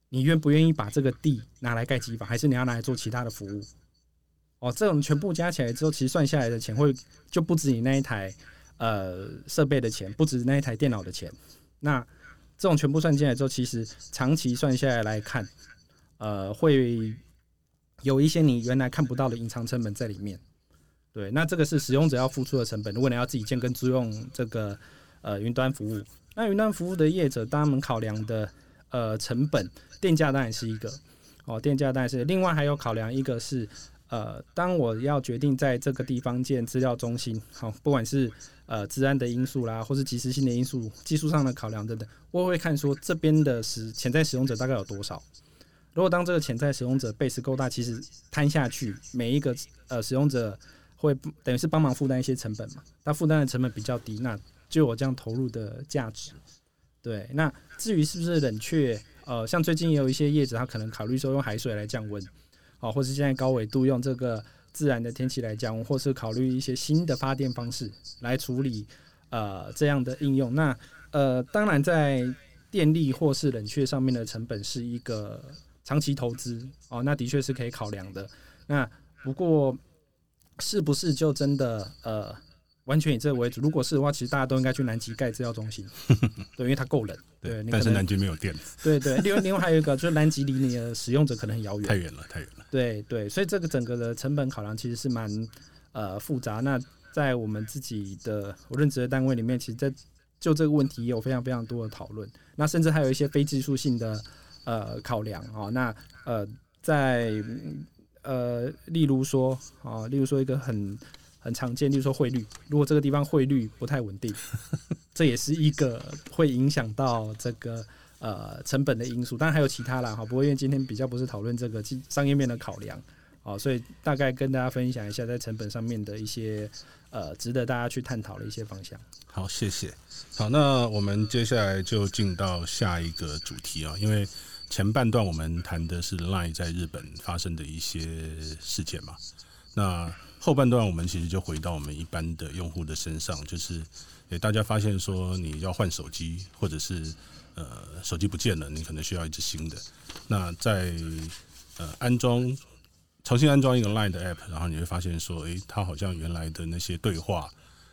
你愿不愿意把这个地拿来盖机房，还是你要拿来做其他的服务？哦，这种全部加起来之后，其实算下来的钱会就不止你那一台呃设备的钱，不止那一台电脑的钱。那这种全部算进来之后，其实长期算下来来看，呃，会有一些你原来看不到的隐藏成本在里面。对，那这个是使用者要付出的成本。如果你要自己建跟租用这个呃云端服务，那云端服务的业者，他们考量的呃成本，电价当然是一个哦，电价当然是。另外还有考量一个是呃，当我要决定在这个地方建资料中心，好，不管是呃治安的因素啦，或是即时性的因素，技术上的考量等等，我会看说这边的使潜在使用者大概有多少。如果当这个潜在使用者 base 够大，其实摊下去每一个呃使用者。会等于是帮忙负担一些成本嘛？他负担的成本比较低，那就有这样投入的价值。对，那至于是不是冷却，呃，像最近也有一些业者，他可能考虑说用海水来降温，哦，或是现在高纬度用这个自然的天气来降温，或是考虑一些新的发电方式来处理呃这样的应用。那呃，当然在电力或是冷却上面的成本是一个长期投资哦，那的确是可以考量的。那不过。是不是就真的呃完全以这个为主？如果是的话，其实大家都应该去南极盖资料中心，对，因为它够冷。对，但是南极没有电。对对，另外另外还有一个就是南极离你的使用者可能很遥远，太远了，太远了。对对，所以这个整个的成本考量其实是蛮呃复杂。那在我们自己的我任职的单位里面，其实在就这个问题也有非常非常多的讨论。那甚至还有一些非技术性的呃考量啊。那呃，在呃，例如说啊，例如说一个很很常见，例如说汇率，如果这个地方汇率不太稳定，这也是一个会影响到这个呃成本的因素。当然还有其他啦，哈。不过因为今天比较不是讨论这个商业面的考量。好，所以大概跟大家分享一下在成本上面的一些呃值得大家去探讨的一些方向。好，谢谢。好，那我们接下来就进到下一个主题啊，因为前半段我们谈的是 Line 在日本发生的一些事件嘛，那后半段我们其实就回到我们一般的用户的身上，就是诶，大家发现说你要换手机，或者是呃手机不见了，你可能需要一支新的。那在呃安装。重新安装一个 Line 的 App，然后你会发现说，诶、它好像原来的那些对话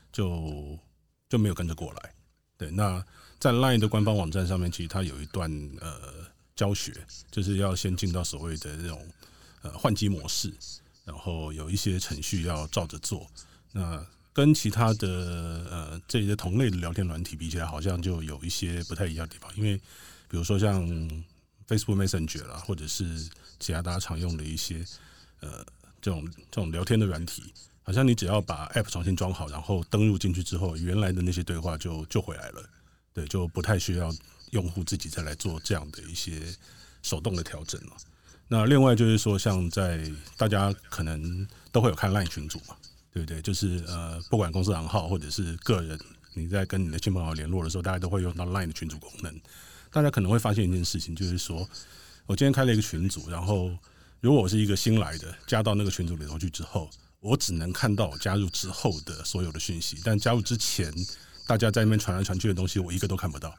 就就没有跟着过来。对，那在 Line 的官方网站上面，其实它有一段呃教学，就是要先进到所谓的这种呃换机模式，然后有一些程序要照着做。那跟其他的呃这些同类的聊天软体比起来，好像就有一些不太一样的地方。因为比如说像 Facebook Messenger 啦，或者是其他大家常用的一些。呃，这种这种聊天的软体，好像你只要把 App 重新装好，然后登录进去之后，原来的那些对话就就回来了，对，就不太需要用户自己再来做这样的一些手动的调整了。那另外就是说，像在大家可能都会有看 Line 群组嘛，对不对？就是呃，不管公司行号或者是个人，你在跟你的亲朋友联络的时候，大家都会用到 Line 的群组功能。大家可能会发现一件事情，就是说我今天开了一个群组，然后。如果我是一个新来的，加到那个群组里头去之后，我只能看到我加入之后的所有的讯息，但加入之前大家在那边传来传去的东西，我一个都看不到。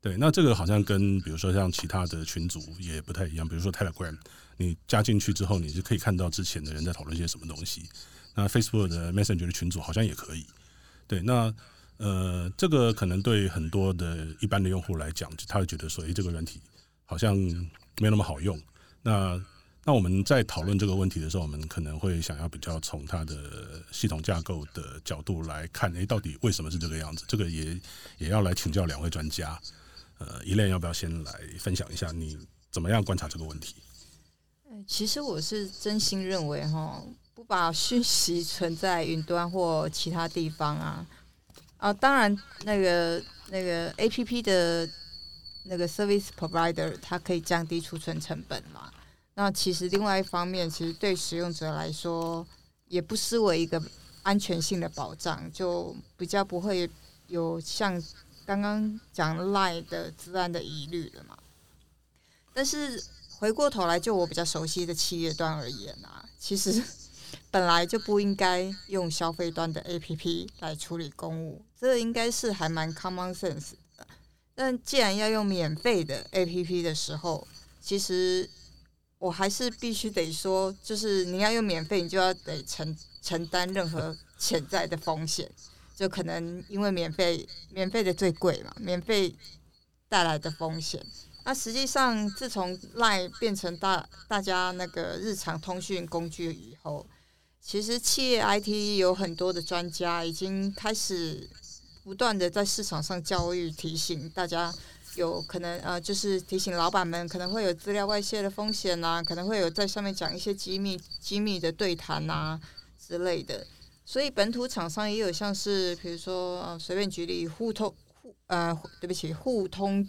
对，那这个好像跟比如说像其他的群组也不太一样，比如说 Telegram，你加进去之后，你就可以看到之前的人在讨论些什么东西。那 Facebook 的 Messenger 的群组好像也可以。对，那呃，这个可能对很多的一般的用户来讲，他会觉得说，诶，这个软体好像没那么好用。那那我们在讨论这个问题的时候，我们可能会想要比较从它的系统架构的角度来看，诶，到底为什么是这个样子？这个也也要来请教两位专家。呃依恋要不要先来分享一下你怎么样观察这个问题？其实我是真心认为，哈，不把讯息存在云端或其他地方啊，啊，当然那个那个 APP 的那个 Service Provider 它可以降低储存成本嘛。那其实另外一方面，其实对使用者来说，也不失为一个安全性的保障，就比较不会有像刚刚讲赖的资安的疑虑了嘛。但是回过头来，就我比较熟悉的企业端而言啊，其实 本来就不应该用消费端的 APP 来处理公务，这应该是还蛮 common sense 的。但既然要用免费的 APP 的时候，其实。我还是必须得说，就是你要用免费，你就要得承承担任何潜在的风险，就可能因为免费，免费的最贵嘛，免费带来的风险。那实际上，自从 Line 变成大大家那个日常通讯工具以后，其实企业 IT 有很多的专家已经开始不断的在市场上教育提醒大家。有可能呃，就是提醒老板们可能会有资料外泄的风险呐，可能会有在上面讲一些机密机密的对谈呐之类的。所以本土厂商也有像是，比如说呃，随便举例，互通互呃，对不起，互通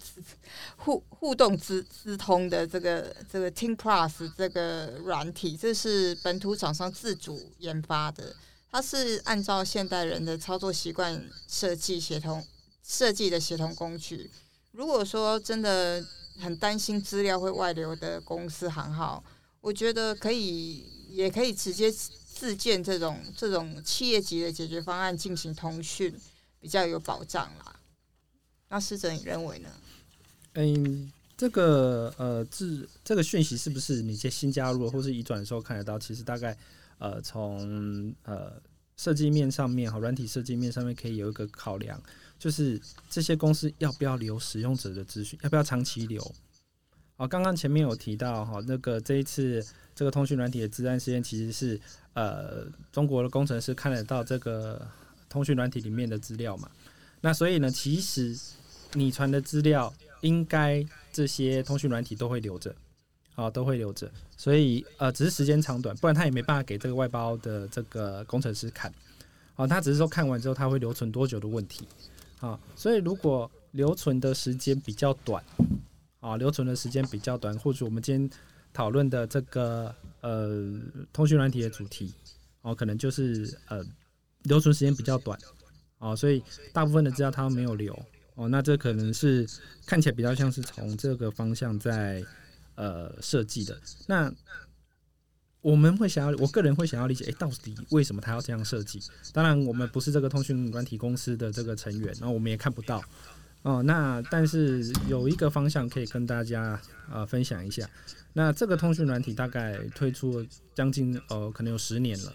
互互动资资通的这个这个 Team Plus 这个软体，这是本土厂商自主研发的，它是按照现代人的操作习惯设计协同设计的协同工具。如果说真的很担心资料会外流的公司行号，我觉得可以，也可以直接自建这种这种企业级的解决方案进行通讯，比较有保障啦。那师哲你认为呢？嗯，这个呃，自这个讯息是不是你在新加入或是移转的时候看得到？其实大概呃，从呃设计面上面和软体设计面上面可以有一个考量。就是这些公司要不要留使用者的资讯，要不要长期留？啊，刚刚前面有提到哈，那个这一次这个通讯软体的资安事件，其实是呃中国的工程师看得到这个通讯软体里面的资料嘛。那所以呢，其实你传的资料，应该这些通讯软体都会留着，啊，都会留着。所以呃，只是时间长短，不然他也没办法给这个外包的这个工程师看。啊，他只是说看完之后他会留存多久的问题。啊，所以如果留存的时间比较短，啊，留存的时间比较短，或者我们今天讨论的这个呃通讯软体的主题，哦，可能就是呃留存时间比较短，哦，所以大部分的资料他没有留，哦，那这可能是看起来比较像是从这个方向在呃设计的。那我们会想要，我个人会想要理解，诶，到底为什么他要这样设计？当然，我们不是这个通讯软体公司的这个成员，然后我们也看不到。哦，那但是有一个方向可以跟大家呃分享一下。那这个通讯软体大概推出了将近呃可能有十年了。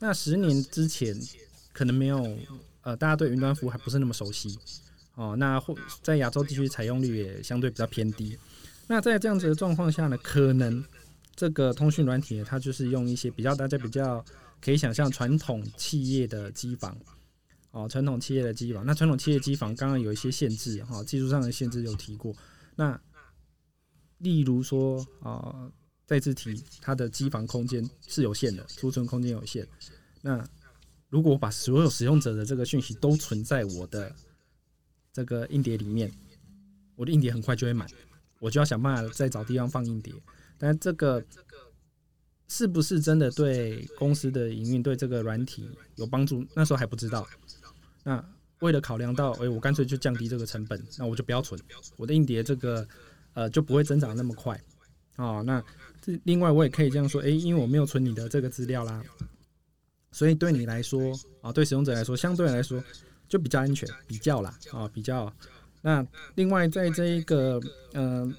那十年之前可能没有呃大家对云端服务还不是那么熟悉哦。那或在亚洲地区采用率也相对比较偏低。那在这样子的状况下呢，可能。这个通讯软体，它就是用一些比较大家比较可以想象传统企业的机房哦，传统企业的机房。那传统企业机房刚刚有一些限制哈，技术上的限制有提过。那例如说啊，再次提，它的机房空间是有限的，储存空间有限。那如果把所有使用者的这个讯息都存在我的这个硬碟里面，我的硬碟很快就会满，我就要想办法再找地方放硬碟。但这个是不是真的对公司的营运、对这个软体有帮助？那时候还不知道。那为了考量到，哎，我干脆就降低这个成本，那我就不要存我的硬碟，这个呃就不会增长那么快啊。那这另外我也可以这样说，哎，因为我没有存你的这个资料啦，所以对你来说啊，对使用者来说，相对来说就比较安全，比较啦啊，比较。那另外在这一个嗯。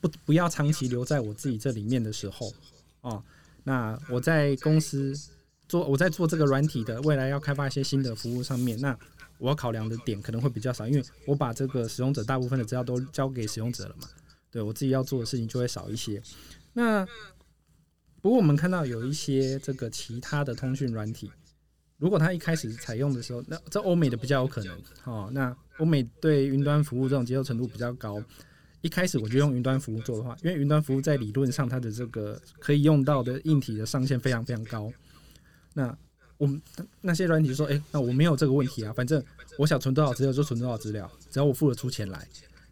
不，不要长期留在我自己这里面的时候，哦，那我在公司做，我在做这个软体的未来要开发一些新的服务上面，那我要考量的点可能会比较少，因为我把这个使用者大部分的资料都交给使用者了嘛，对我自己要做的事情就会少一些。那不过我们看到有一些这个其他的通讯软体，如果它一开始采用的时候，那这欧美的比较有可能，哦，那欧美对云端服务这种接受程度比较高。一开始我就用云端服务做的话，因为云端服务在理论上它的这个可以用到的硬体的上限非常非常高。那我们那些软体说，诶、欸，那我没有这个问题啊，反正我想存多少资料就存多少资料，只要我付得出钱来。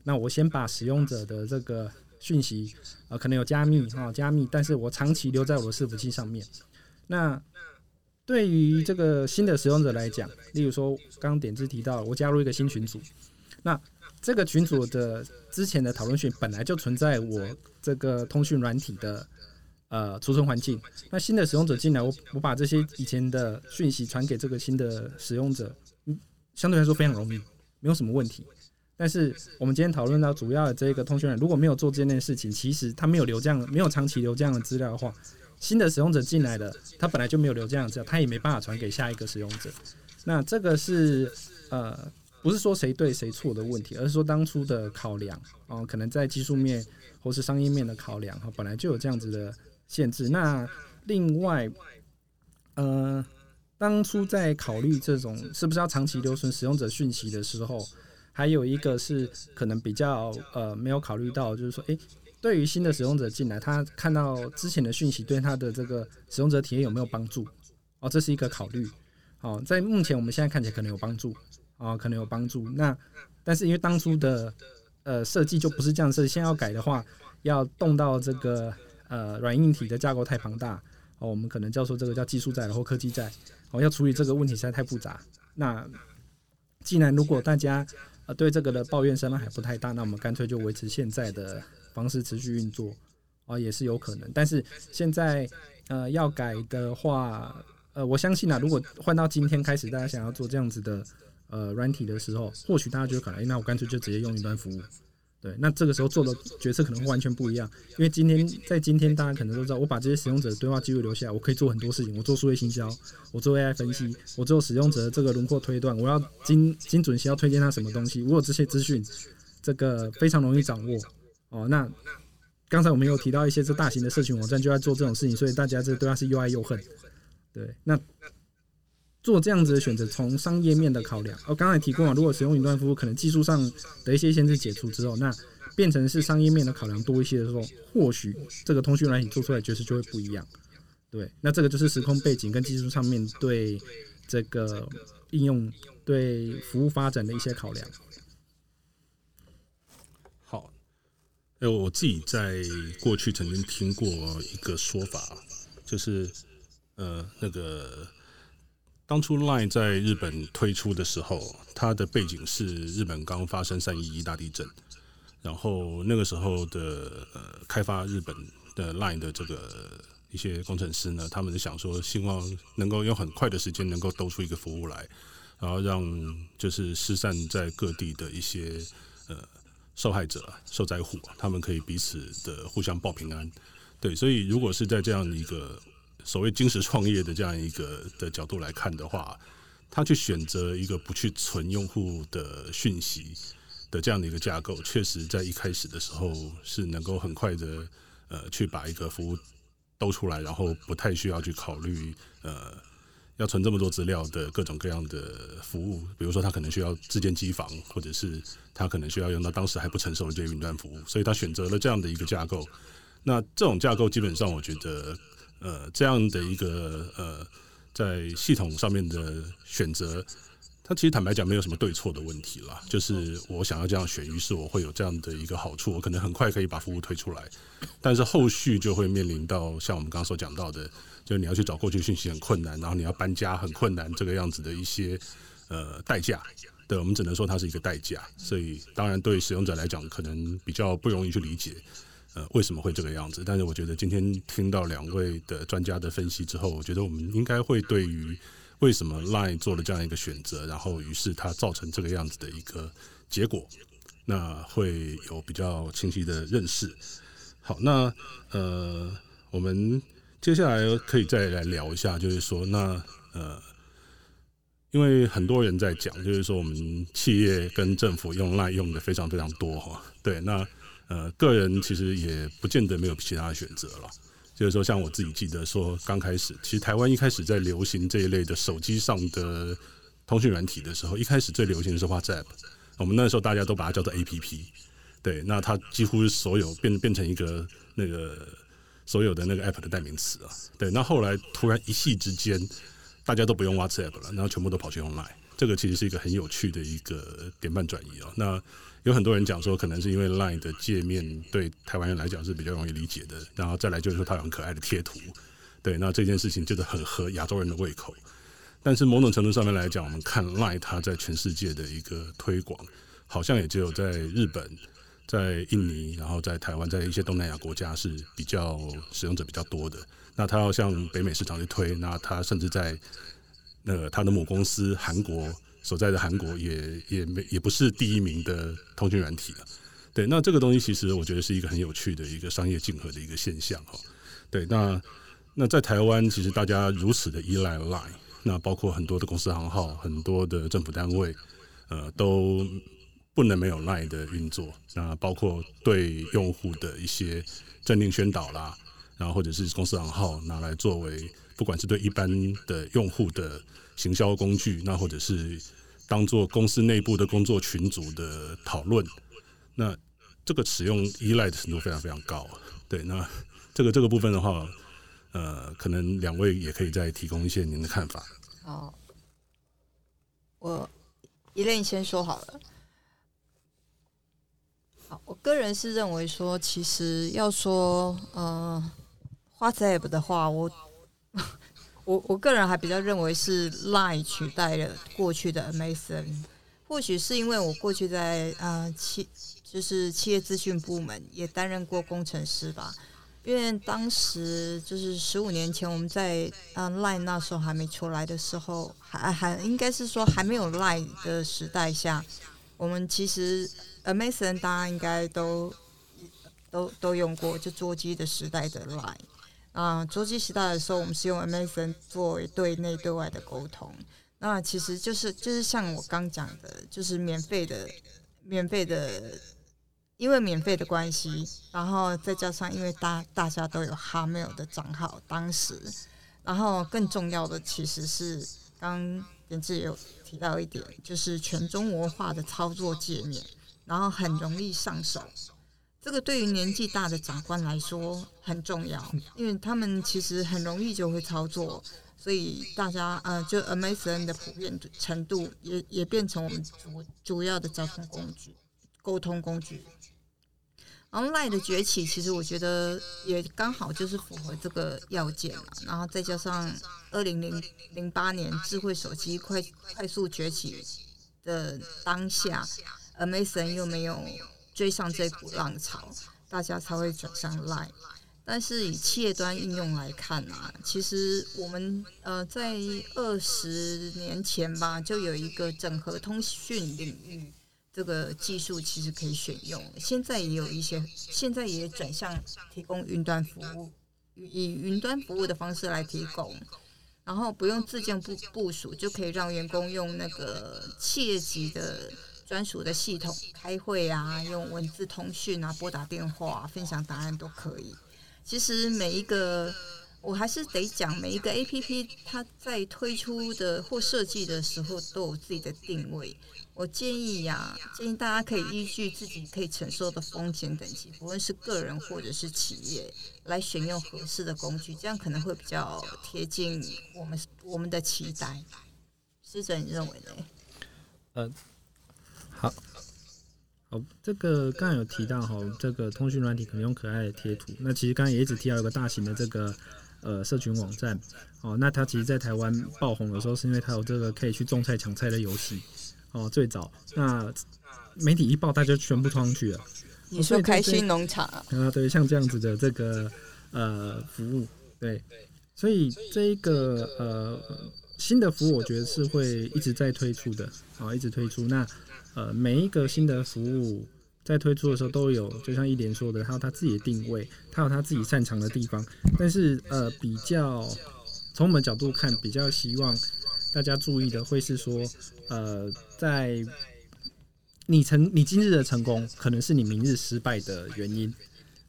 那我先把使用者的这个讯息，呃，可能有加密哈，加密，但是我长期留在我的伺服器上面。那对于这个新的使用者来讲，例如说刚点子提到，我加入一个新群组，那。这个群组的之前的讨论讯本来就存在我这个通讯软体的呃储存环境。那新的使用者进来，我我把这些以前的讯息传给这个新的使用者，嗯，相对来说非常容易，没有什么问题。但是我们今天讨论到主要的这个通讯软，如果没有做这件事情，其实他没有留这样，没有长期留这样的资料的话，新的使用者进来的，他本来就没有留这样的资料，他也没办法传给下一个使用者。那这个是呃。不是说谁对谁错的问题，而是说当初的考量哦，可能在技术面或是商业面的考量哈，本来就有这样子的限制。那另外，呃，当初在考虑这种是不是要长期留存使用者讯息的时候，还有一个是可能比较呃没有考虑到，就是说，诶，对于新的使用者进来，他看到之前的讯息对他的这个使用者体验有没有帮助？哦，这是一个考虑。哦，在目前我们现在看起来可能有帮助。啊、哦，可能有帮助。那但是因为当初的呃设计就不是这样设计，现在要改的话，要动到这个呃软硬体的架构太庞大。哦，我们可能叫做这个叫技术债或科技债。哦，要处理这个问题实在太复杂。那既然如果大家呃对这个的抱怨声浪还不太大，那我们干脆就维持现在的方式持续运作。哦，也是有可能。但是现在呃要改的话，呃我相信啊，如果换到今天开始，大家想要做这样子的。呃，软体的时候，或许大家就会可能，那我干脆就直接用云端服务。对，那这个时候做的决策可能会完全不一样。因为今天在今天，大家可能都知道，我把这些使用者的对话记录留下来，我可以做很多事情。我做数位行销，我做 AI 分析，我做使用者的这个轮廓推断，我要精精准些要推荐他什么东西，我有这些资讯，这个非常容易掌握。哦，那刚才我们有提到一些这大型的社群网站就在做这种事情，所以大家这对它是又爱又恨。对，那做这样子的选择，从商业面的考量，哦、刚才提过嘛，如果使用云端服务，可能技术上的一些限制解除之后，那变成是商业面的考量多一些的时候，或许这个通讯软体做出来的角色就会不一样。对，那这个就是时空背景跟技术上面对这个应用对服务发展的一些考量。好，哎，我自己在过去曾经听过一个说法，就是呃，那个当初 Line 在日本推出的时候，它的背景是日本刚发生三一一大地震，然后那个时候的呃，开发日本的 Line 的这个。一些工程师呢，他们想说，希望能够用很快的时间能够兜出一个服务来，然后让就是失散在各地的一些呃受害者、受灾户，他们可以彼此的互相报平安。对，所以如果是在这样一个所谓精实创业的这样一个的角度来看的话，他去选择一个不去存用户的讯息的这样的一个架构，确实在一开始的时候是能够很快的呃去把一个服务。兜出来，然后不太需要去考虑，呃，要存这么多资料的各种各样的服务，比如说他可能需要自建机房，或者是他可能需要用到当时还不成熟的这些云端服务，所以他选择了这样的一个架构。那这种架构基本上，我觉得，呃，这样的一个呃，在系统上面的选择。它其实坦白讲没有什么对错的问题啦，就是我想要这样选，于是我会有这样的一个好处，我可能很快可以把服务推出来，但是后续就会面临到像我们刚刚所讲到的，就是你要去找过去讯息很困难，然后你要搬家很困难，这个样子的一些呃代价，对，我们只能说它是一个代价，所以当然对使用者来讲可能比较不容易去理解，呃，为什么会这个样子？但是我觉得今天听到两位的专家的分析之后，我觉得我们应该会对于。为什么 Line 做了这样一个选择，然后于是它造成这个样子的一个结果，那会有比较清晰的认识。好，那呃，我们接下来可以再来聊一下，就是说，那呃，因为很多人在讲，就是说我们企业跟政府用 Line 用的非常非常多哈，对，那呃，个人其实也不见得没有其他的选择了。就是说，像我自己记得说，刚开始其实台湾一开始在流行这一类的手机上的通讯软体的时候，一开始最流行的是 WhatsApp，我们那时候大家都把它叫做 APP，对，那它几乎所有变变成一个那个所有的那个 App 的代名词啊，对，那后来突然一夕之间，大家都不用 WhatsApp 了，然后全部都跑去用 Line，这个其实是一个很有趣的一个典范转移哦，那。有很多人讲说，可能是因为 Line 的界面对台湾人来讲是比较容易理解的，然后再来就是说它有很可爱的贴图，对，那这件事情就是很合亚洲人的胃口。但是某种程度上面来讲，我们看 Line 它在全世界的一个推广，好像也只有在日本、在印尼，然后在台湾，在一些东南亚国家是比较使用者比较多的。那它要向北美市场去推，那它甚至在那个它的母公司韩国。所在的韩国也也没也不是第一名的通讯软体了，对，那这个东西其实我觉得是一个很有趣的一个商业竞合的一个现象哈，对，那那在台湾其实大家如此的依赖 Line，那包括很多的公司行号、很多的政府单位，呃，都不能没有 Line 的运作，那包括对用户的一些政令宣导啦，然后或者是公司行号拿来作为，不管是对一般的用户的行销工具，那或者是。当做公司内部的工作群组的讨论，那这个使用依赖的程度非常非常高。对，那这个这个部分的话，呃，可能两位也可以再提供一些您的看法。好，我 Elaine 先说好了。好，我个人是认为说，其实要说呃花仔也不的话，我。我我个人还比较认为是 Line 取代了过去的 MSN，或许是因为我过去在呃企就是企业资讯部门也担任过工程师吧，因为当时就是十五年前我们在呃 Line 那时候还没出来的时候，还还应该是说还没有 Line 的时代下，我们其实 MSN 大家应该都都都用过，就桌机的时代的 Line。啊，桌机时代的时候，我们是用 MSN 作为对内对外的沟通。那其实就是就是像我刚讲的，就是免费的免费的因为免费的关系，然后再加上因为大大家都有 Hotmail 的账号，当时，然后更重要的其实是刚编辑有提到一点，就是全中国化的操作界面，然后很容易上手。这个对于年纪大的长官来说很重要，因为他们其实很容易就会操作，所以大家呃，就 MSN 的普遍程度也也变成我们主主要的交通工具、沟通工具。Online 的崛起，其实我觉得也刚好就是符合这个要件嘛。然后再加上二零零零八年智慧手机快快速崛起的当下，MSN 又没有追上这股浪潮，大家才会转向 LINE。但是以企业端应用来看啊，其实我们呃在二十年前吧，就有一个整合通讯领域。这个技术其实可以选用，现在也有一些，现在也转向提供云端服务，以云端服务的方式来提供，然后不用自建部部署，就可以让员工用那个企业级的专属的系统开会啊，用文字通讯啊，拨打电话，分享档案都可以。其实每一个。我还是得讲，每一个 APP 它在推出的或设计的时候都有自己的定位。我建议呀，建议大家可以依据自己可以承受的风险等级，不论是个人或者是企业，来选用合适的工具，这样可能会比较贴近我们我们的期待。师者，你认为呢？呃，好，好，这个刚刚有提到哈，这个通讯软体可能用可爱的贴图。那其实刚刚也一直提到一个大型的这个。呃，社群网站，哦，那它其实，在台湾爆红的时候，是因为它有这个可以去种菜抢菜的游戏，哦，最早，那媒体一报，大家就全部冲上去了。你说开心农场啊？啊，对，像这样子的这个呃服务，对，所以这一个呃新的服务，我觉得是会一直在推出的，啊、哦，一直推出。那呃，每一个新的服务。在推出的时候都有，就像一连说的，他有它自己的定位，它有它自己擅长的地方。但是呃，比较从我们角度看，比较希望大家注意的会是说，呃，在你成你今日的成功，可能是你明日失败的原因。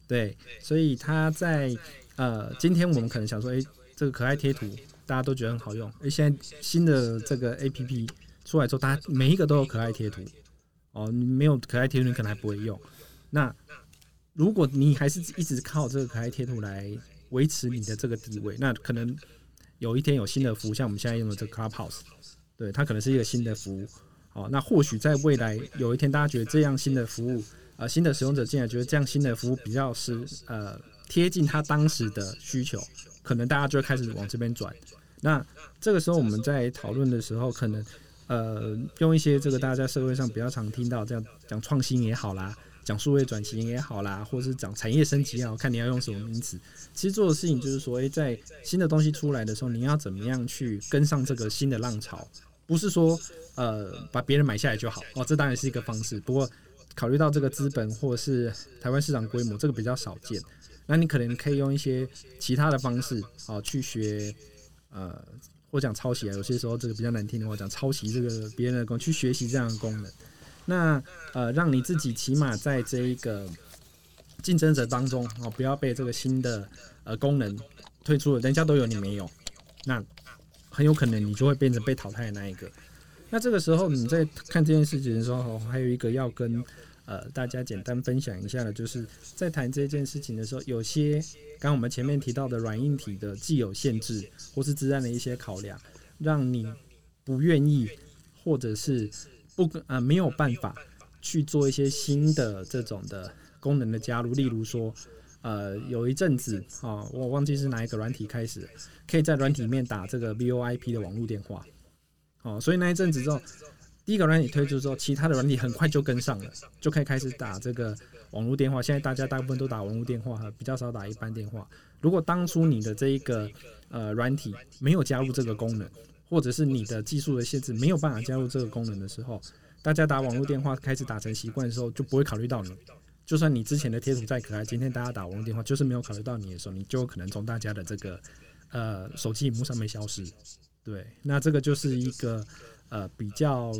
对，所以他在呃，今天我们可能想说，诶，这个可爱贴图大家都觉得很好用，而，现在新的这个 APP 出来之后，大家每一个都有可爱贴图。哦，你没有可爱贴图，你可能还不会用。那如果你还是一直靠这个可爱贴图来维持你的这个地位，那可能有一天有新的服务，像我们现在用的这个 Clubhouse，对，它可能是一个新的服务。哦，那或许在未来有一天，大家觉得这样新的服务，呃，新的使用者进来觉得这样新的服务比较是呃贴近他当时的需求，可能大家就会开始往这边转。那这个时候我们在讨论的时候，可能。呃，用一些这个大家在社会上比较常听到这样讲创新也好啦，讲数位转型也好啦，或是讲产业升级也好，看你要用什么名词。其实做的事情就是说，诶，在新的东西出来的时候，你要怎么样去跟上这个新的浪潮？不是说呃把别人买下来就好哦，这当然是一个方式。不过考虑到这个资本或是台湾市场规模，这个比较少见。那你可能可以用一些其他的方式啊去学呃。我讲抄袭啊，有些时候这个比较难听的话，讲抄袭这个别人的功去学习这样的功能，那呃，让你自己起码在这一个竞争者当中哦，不要被这个新的呃功能推出了，人家都有你没有，那很有可能你就会变成被淘汰的那一个。那这个时候你在看这件事情的时候，还有一个要跟呃大家简单分享一下呢，就是在谈这件事情的时候，有些。刚我们前面提到的软硬体的既有限制，或是自然的一些考量，让你不愿意，或者是不啊、没有办法去做一些新的这种的功能的加入。例如说，呃，有一阵子啊，我忘记是哪一个软体开始，可以在软体里面打这个 VoIP 的网络电话。哦，所以那一阵子之后，第一个软体推出之后，其他的软体很快就跟上了，就可以开始打这个。网络电话现在大家大部分都打网络电话，比较少打一般电话。如果当初你的这一个呃软体没有加入这个功能，或者是你的技术的限制没有办法加入这个功能的时候，大家打网络电话开始打成习惯的时候，就不会考虑到你。就算你之前的贴图再可爱，今天大家打网络电话就是没有考虑到你的时候，你就有可能从大家的这个呃手机屏幕上面消失。对，那这个就是一个呃比较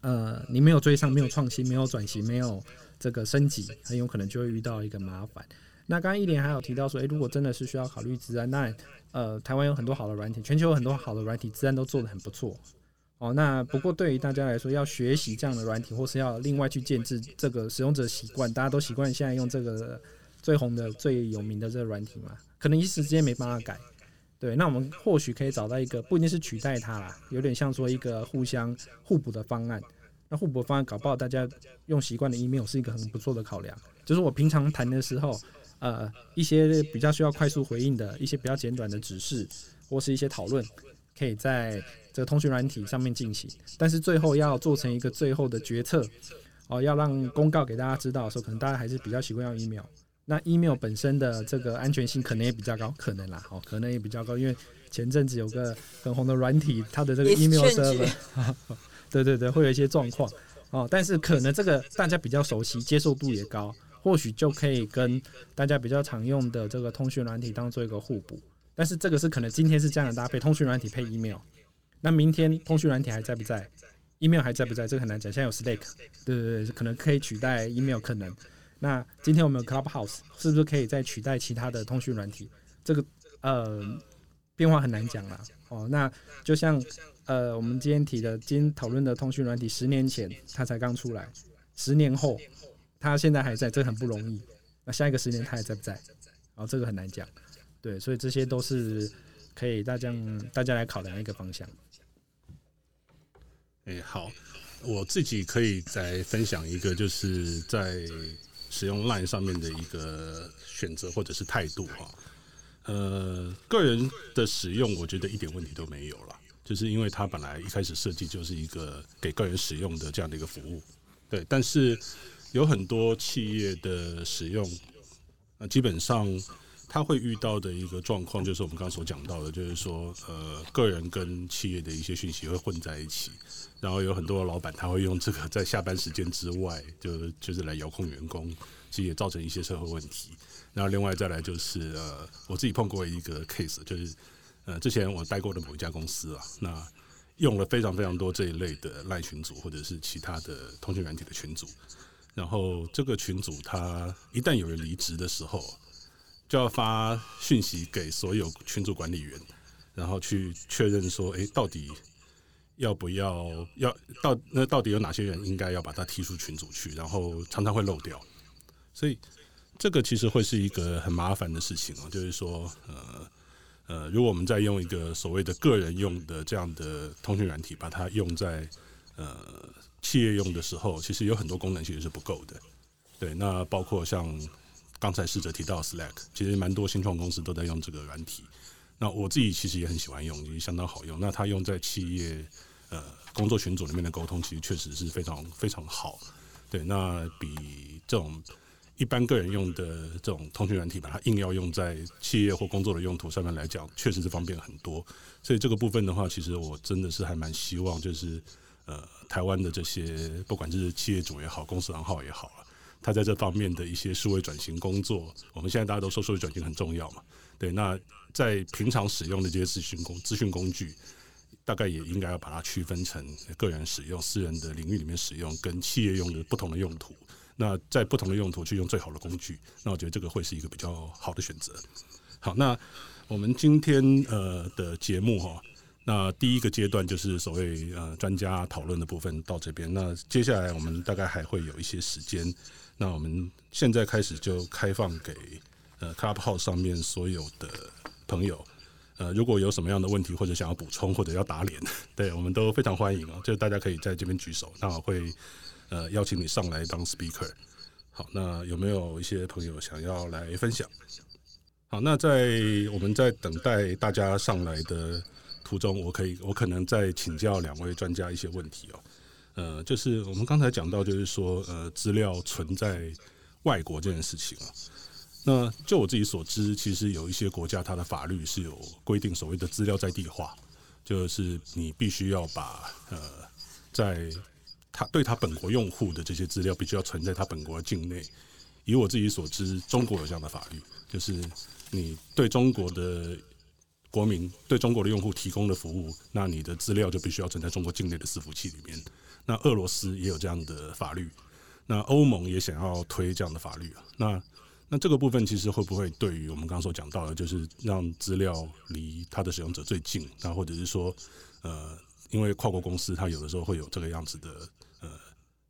呃你没有追上，没有创新，没有转型，没有。这个升级，很有可能就会遇到一个麻烦。那刚刚一连还有提到说，诶、如果真的是需要考虑自安，那呃，台湾有很多好的软体，全球有很多好的软体，自安都做得很不错。哦，那不过对于大家来说，要学习这样的软体，或是要另外去建置这个使用者习惯，大家都习惯现在用这个最红的、最有名的这个软体嘛，可能一时之间没办法改。对，那我们或许可以找到一个，不一定是取代它啦，有点像说一个互相互补的方案。那互补方案搞不好，大家用习惯的 email 是一个很不错的考量。就是我平常谈的时候，呃，一些比较需要快速回应的一些比较简短的指示，或是一些讨论，可以在这个通讯软体上面进行。但是最后要做成一个最后的决策，哦，要让公告给大家知道的时候，可能大家还是比较习惯用 email。那 email 本身的这个安全性可能也比较高，可能啦，哦，可能也比较高，因为前阵子有个很红的软体，它的这个 email server。对对对，会有一些状况哦，但是可能这个大家比较熟悉，接受度也高，或许就可以跟大家比较常用的这个通讯软体当做一个互补。但是这个是可能今天是这样的搭配，通讯软体配 email，那明天通讯软体还在不在？email 还在不在？这个很难讲。现在有 Slack，对对对，可能可以取代 email，可能。那今天我们有 Clubhouse，是不是可以再取代其他的通讯软体？这个呃，变化很难讲啦。哦，那就像。呃，我们今天提的、今天讨论的通讯软体，十年前它才刚出来，十年后它现在还在，这很不容易。那下一个十年它还在不在？哦这个很难讲。对，所以这些都是可以大家大家来考量一个方向。哎、好，我自己可以再分享一个，就是在使用 Line 上面的一个选择或者是态度哈。呃，个人的使用，我觉得一点问题都没有了。就是因为它本来一开始设计就是一个给个人使用的这样的一个服务，对。但是有很多企业的使用，那，基本上他会遇到的一个状况，就是我们刚刚所讲到的，就是说，呃，个人跟企业的一些讯息会混在一起，然后有很多老板他会用这个在下班时间之外，就 就是来遥控员工，其实也造成一些社会问题。然后另外再来就是，呃，我自己碰过一个 case，就是。呃，之前我待过的某一家公司啊，那用了非常非常多这一类的赖群组或者是其他的通讯软体的群组，然后这个群组它一旦有人离职的时候，就要发讯息给所有群组管理员，然后去确认说，哎，到底要不要要到那到底有哪些人应该要把他踢出群组去，然后常常会漏掉，所以这个其实会是一个很麻烦的事情啊，就是说，呃。呃，如果我们再用一个所谓的个人用的这样的通讯软体，把它用在呃企业用的时候，其实有很多功能其实是不够的。对，那包括像刚才试着提到 Slack，其实蛮多新创公司都在用这个软体。那我自己其实也很喜欢用，也相当好用。那它用在企业呃工作群组里面的沟通，其实确实是非常非常好。对，那比这种。一般个人用的这种通讯软体，把它硬要用在企业或工作的用途上面来讲，确实是方便很多。所以这个部分的话，其实我真的是还蛮希望，就是呃，台湾的这些不管是企业主也好，公司行号也好，他在这方面的一些数位转型工作，我们现在大家都说数位转型很重要嘛，对。那在平常使用的这些资讯工资讯工具，大概也应该要把它区分成个人使用、私人的领域里面使用，跟企业用的不同的用途。那在不同的用途去用最好的工具，那我觉得这个会是一个比较好的选择。好，那我们今天呃的节目哈，那第一个阶段就是所谓呃专家讨论的部分到这边。那接下来我们大概还会有一些时间，那我们现在开始就开放给呃 Clubhouse 上面所有的朋友，呃，如果有什么样的问题或者想要补充或者要打脸，对我们都非常欢迎啊，就大家可以在这边举手，那我会。呃，邀请你上来当 speaker。好，那有没有一些朋友想要来分享？好，那在我们在等待大家上来的途中，我可以，我可能再请教两位专家一些问题哦。呃，就是我们刚才讲到，就是说，呃，资料存在外国这件事情啊。那就我自己所知，其实有一些国家，它的法律是有规定所谓的资料在地化，就是你必须要把呃在他对他本国用户的这些资料必须要存在他本国境内。以我自己所知，中国有这样的法律，就是你对中国的国民、对中国的用户提供的服务，那你的资料就必须要存在中国境内的伺服器里面。那俄罗斯也有这样的法律。那欧盟也想要推这样的法律啊。那那这个部分其实会不会对于我们刚刚所讲到的，就是让资料离它的使用者最近，那或者是说，呃，因为跨国公司它有的时候会有这个样子的呃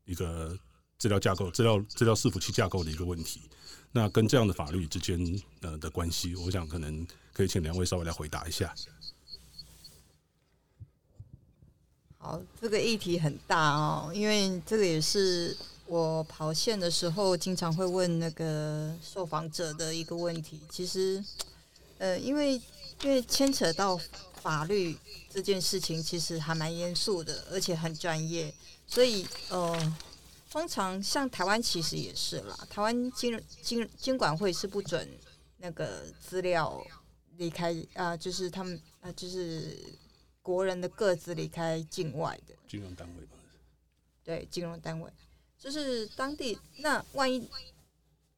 一个资料架构、资料资料伺服器架构的一个问题。那跟这样的法律之间呃的关系，我想可能可以请两位稍微来回答一下。好，这个议题很大哦，因为这个也是我跑线的时候经常会问那个受访者的一个问题。其实，呃，因为因为牵扯到法律这件事情，其实还蛮严肃的，而且很专业，所以呃。通常像台湾其实也是啦，台湾金金监管会是不准那个资料离开啊，就是他们啊，就是国人的各自离开境外的金融单位吧？对，金融单位就是当地。那万一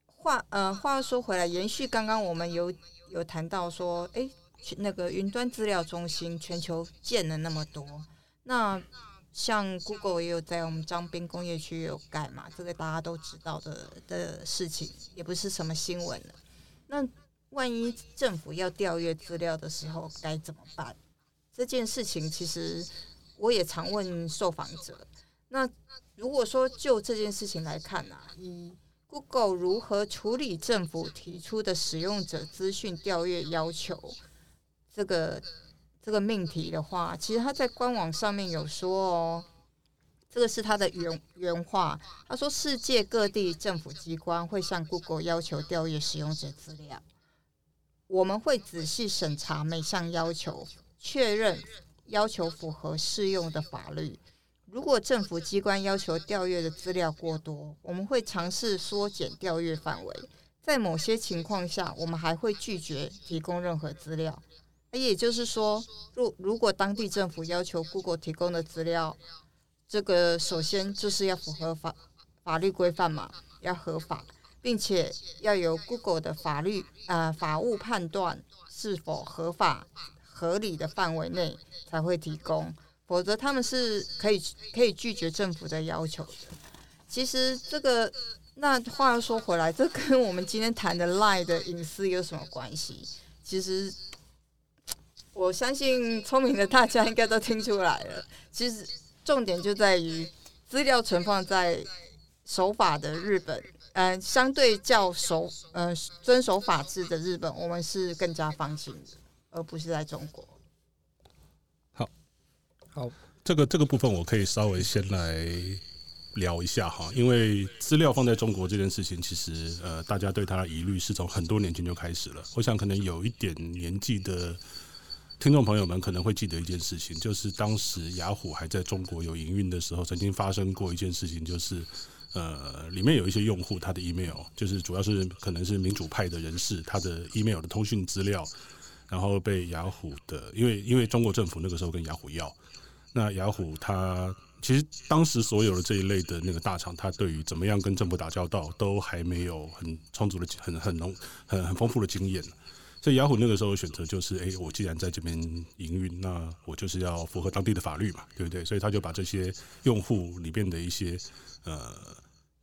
话呃话说回来，延续刚刚我们有有谈到说，哎，那个云端资料中心全球建了那么多，那。像 Google 也有在我们张滨工业区有盖嘛，这个大家都知道的的事情，也不是什么新闻了。那万一政府要调阅资料的时候该怎么办？这件事情其实我也常问受访者。那如果说就这件事情来看啊，以 Google 如何处理政府提出的使用者资讯调阅要求，这个。这个命题的话，其实他在官网上面有说哦，这个是他的原原话。他说，世界各地政府机关会向 Google 要求调阅使用者资料，我们会仔细审查每项要求，确认要求符合适用的法律。如果政府机关要求调阅的资料过多，我们会尝试缩减调阅范围。在某些情况下，我们还会拒绝提供任何资料。也就是说，如如果当地政府要求 Google 提供的资料，这个首先就是要符合法法律规范嘛，要合法，并且要由 Google 的法律啊、呃、法务判断是否合法合理的范围内才会提供，否则他们是可以可以拒绝政府的要求的。其实这个那话又说回来，这跟我们今天谈的 Line 的隐私有什么关系？其实。我相信聪明的大家应该都听出来了。其实重点就在于资料存放在守法的日本，嗯、呃，相对较守，嗯、呃，遵守法治的日本，我们是更加放心，而不是在中国。好，好，这个这个部分我可以稍微先来聊一下哈，因为资料放在中国这件事情，其实呃，大家对它的疑虑是从很多年前就开始了。我想可能有一点年纪的。听众朋友们可能会记得一件事情，就是当时雅虎还在中国有营运的时候，曾经发生过一件事情，就是呃，里面有一些用户他的 email，就是主要是可能是民主派的人士，他的 email 的通讯资料，然后被雅虎的，因为因为中国政府那个时候跟雅虎要，那雅虎它其实当时所有的这一类的那个大厂，它对于怎么样跟政府打交道，都还没有很充足的、很很浓、很很丰富的经验。所以雅虎那个时候选择就是，哎，我既然在这边营运，那我就是要符合当地的法律嘛，对不对？所以他就把这些用户里边的一些，呃，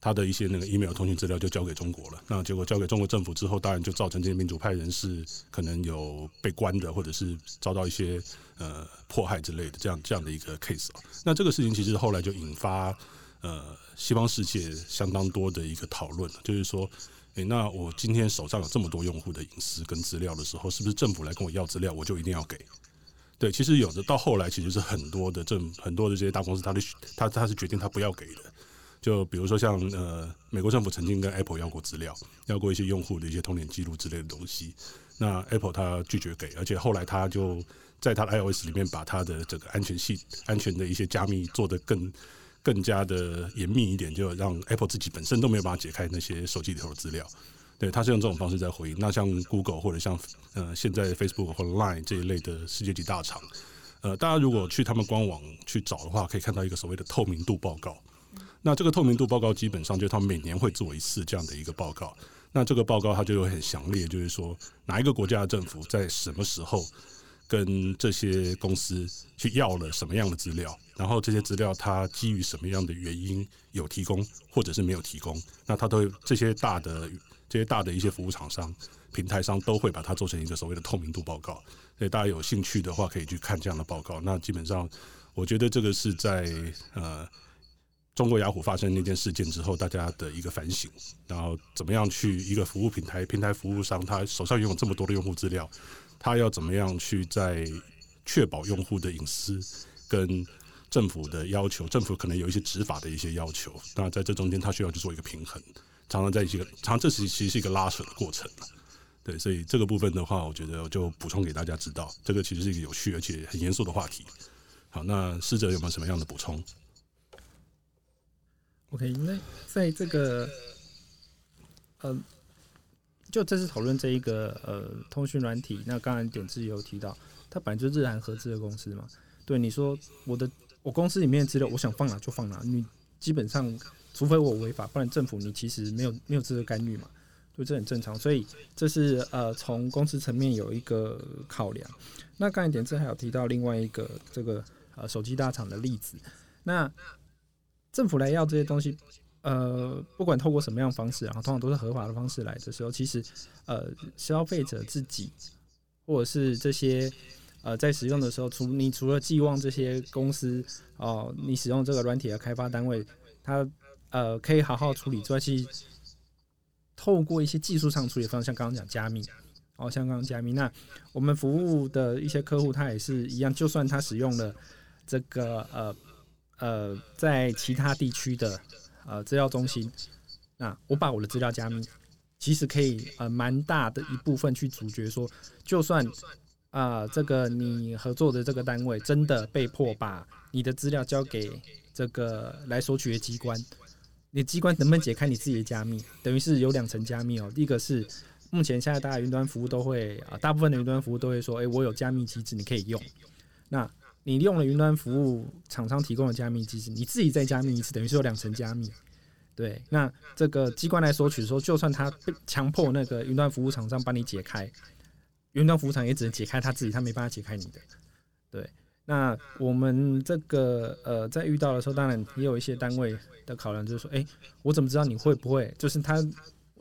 他的一些那个 email 通讯资料就交给中国了。那结果交给中国政府之后，当然就造成这些民主派人士可能有被关的，或者是遭到一些呃迫害之类的这样这样的一个 case。那这个事情其实后来就引发呃西方世界相当多的一个讨论，就是说。诶、那我今天手上有这么多用户的隐私跟资料的时候，是不是政府来跟我要资料，我就一定要给？对，其实有的到后来，其实是很多的政很多的这些大公司，他的他他是决定他不要给的。就比如说像呃，美国政府曾经跟 Apple 要过资料，要过一些用户的一些通联记录之类的东西，那 Apple 他拒绝给，而且后来他就在他的 iOS 里面把他的这个安全系安全的一些加密做得更。更加的严密一点，就让 Apple 自己本身都没有办法解开那些手机里头的资料。对，他是用这种方式在回应。那像 Google 或者像呃现在 Facebook 或 Line 这一类的世界级大厂，呃，大家如果去他们官网去找的话，可以看到一个所谓的透明度报告。那这个透明度报告基本上就是他们每年会做一次这样的一个报告。那这个报告它就有很详列，就是说哪一个国家的政府在什么时候跟这些公司去要了什么样的资料，然后这些资料它基于什么样的原因有提供或者是没有提供，那它都会这些大的这些大的一些服务厂商、平台商都会把它做成一个所谓的透明度报告，所以大家有兴趣的话可以去看这样的报告。那基本上，我觉得这个是在呃中国雅虎发生那件事件之后，大家的一个反省，然后怎么样去一个服务平台平台服务商，他手上拥有这么多的用户资料。他要怎么样去在确保用户的隐私跟政府的要求？政府可能有一些执法的一些要求，那在这中间他需要去做一个平衡，常常在一个常常这其实其实是一个拉扯的过程。对，所以这个部分的话，我觉得就补充给大家知道，这个其实是一个有趣而且很严肃的话题。好，那师哲有没有什么样的补充？OK，那在这个呃。就这次讨论这一个呃通讯软体，那刚才点字有提到，它本来就是日韩合资的公司嘛。对，你说我的我公司里面的资料，我想放哪就放哪，你基本上除非我违法，不然政府你其实没有没有资格干预嘛，所以这很正常。所以这是呃从公司层面有一个考量。那刚才点字还有提到另外一个这个呃手机大厂的例子，那政府来要这些东西。呃，不管透过什么样方式，然后通常都是合法的方式来的时候，其实呃，消费者自己或者是这些呃，在使用的时候，除你除了寄望这些公司哦、你使用这个软体的开发单位，它呃可以好好处理之外，其实透过一些技术上处理方式，像刚刚讲加密，哦，像刚刚加密，那我们服务的一些客户，他也是一样，就算他使用了这个呃呃，在其他地区的。呃，资料中心，那我把我的资料加密，其实可以呃蛮大的一部分去阻绝说，就算啊、这个你合作的这个单位真的被迫把你的资料交给这个来索取的机关，你机关能不能解开你自己的加密？等于是有两层加密哦。第一个是目前现在大家云端服务都会啊、大部分的云端服务都会说，哎、我有加密机制，你可以用。那你用了云端服务厂商提供的加密机制，你自己再加密一次，等于是有两层加密。对，那这个机关来索取说，就算他被强迫那个云端服务厂商帮你解开，云端服务厂也只能解开他自己，他没办法解开你的。对，那我们这个呃，在遇到的时候，当然也有一些单位的考量，就是说，哎，我怎么知道你会不会？就是他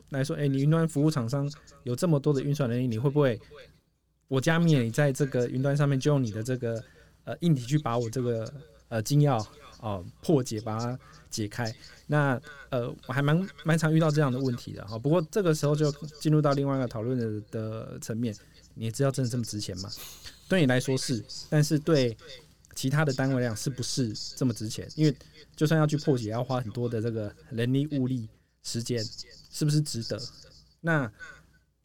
来说，哎，你云端服务厂商有这么多的运算能力，你会不会？我加密你在这个云端上面，就用你的这个。呃，硬体去把我这个呃金钥哦破解，把它解开。那呃，我还蛮蛮常遇到这样的问题的哈。不过这个时候就进入到另外一个讨论的的层面。你知道真的这么值钱吗？对你来说是，但是对其他的单位来讲是不是这么值钱？因为就算要去破解，要花很多的这个人力、物力、时间，是不是值得？那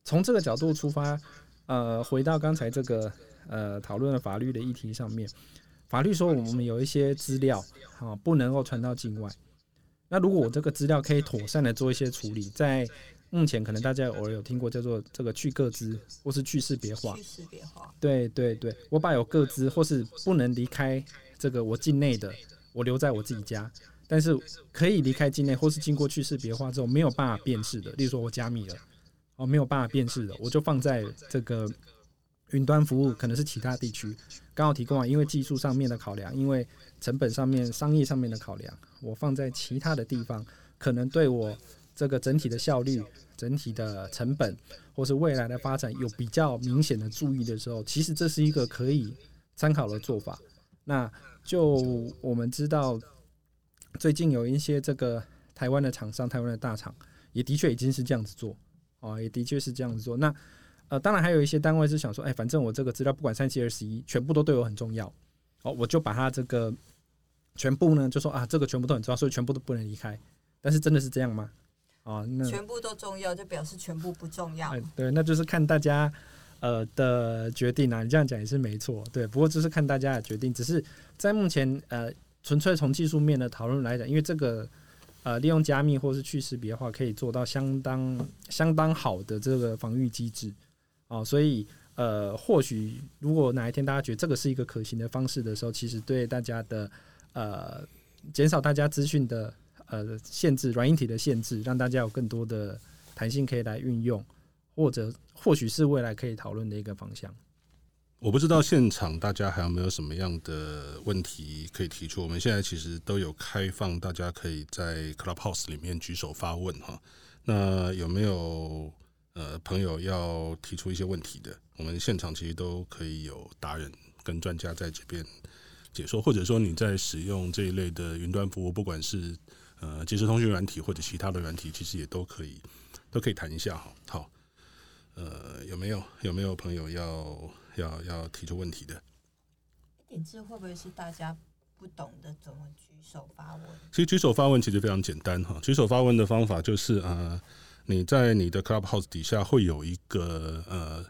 从这个角度出发，呃，回到刚才这个。呃，讨论了法律的议题上面，法律说我们有一些资料啊，不能够传到境外。那如果我这个资料可以妥善的做一些处理，在目前可能大家偶尔有听过叫做这个去个资或是去识别化。去识别化。对对对，我把有个资或是不能离开这个我境内的，我留在我自己家，但是可以离开境内或是经过去识别化之后没有办法辨识的，例如说我加密了，哦，没有办法辨识的，我就放在这个。云端服务可能是其他地区刚好提供啊，因为技术上面的考量，因为成本上面、商业上面的考量，我放在其他的地方，可能对我这个整体的效率、整体的成本，或是未来的发展有比较明显的注意的时候，其实这是一个可以参考的做法。那就我们知道，最近有一些这个台湾的厂商、台湾的大厂，也的确已经是这样子做啊，也的确是这样子做。那呃，当然还有一些单位是想说，哎，反正我这个资料不管三七二十一，全部都对我很重要，哦，我就把它这个全部呢，就说啊，这个全部都很重要，所以全部都不能离开。但是真的是这样吗？哦，那全部都重要，就表示全部不重要。哎，对，那就是看大家呃的决定啊。你这样讲也是没错，对。不过就是看大家的决定，只是在目前呃，纯粹从技术面的讨论来讲，因为这个呃，利用加密或是去识别的话，可以做到相当相当好的这个防御机制。哦，所以呃，或许如果哪一天大家觉得这个是一个可行的方式的时候，其实对大家的呃减少大家资讯的呃限制、软硬体的限制，让大家有更多的弹性可以来运用，或者或许是未来可以讨论的一个方向。我不知道现场大家还有没有什么样的问题可以提出？我们现在其实都有开放，大家可以在 Clubhouse 里面举手发问哈。那有没有呃朋友要提出一些问题的？我们现场其实都可以有达人跟专家在这边解说，或者说你在使用这一类的云端服务，不管是呃即时通讯软体或者其他的软体，其实也都可以都可以谈一下哈。好，呃，有没有有没有朋友要要要提出问题的？点字会不会是大家不懂得怎么举手发问？其实举手发问其实非常简单哈，举手发问的方法就是呃，你在你的 Clubhouse 底下会有一个呃。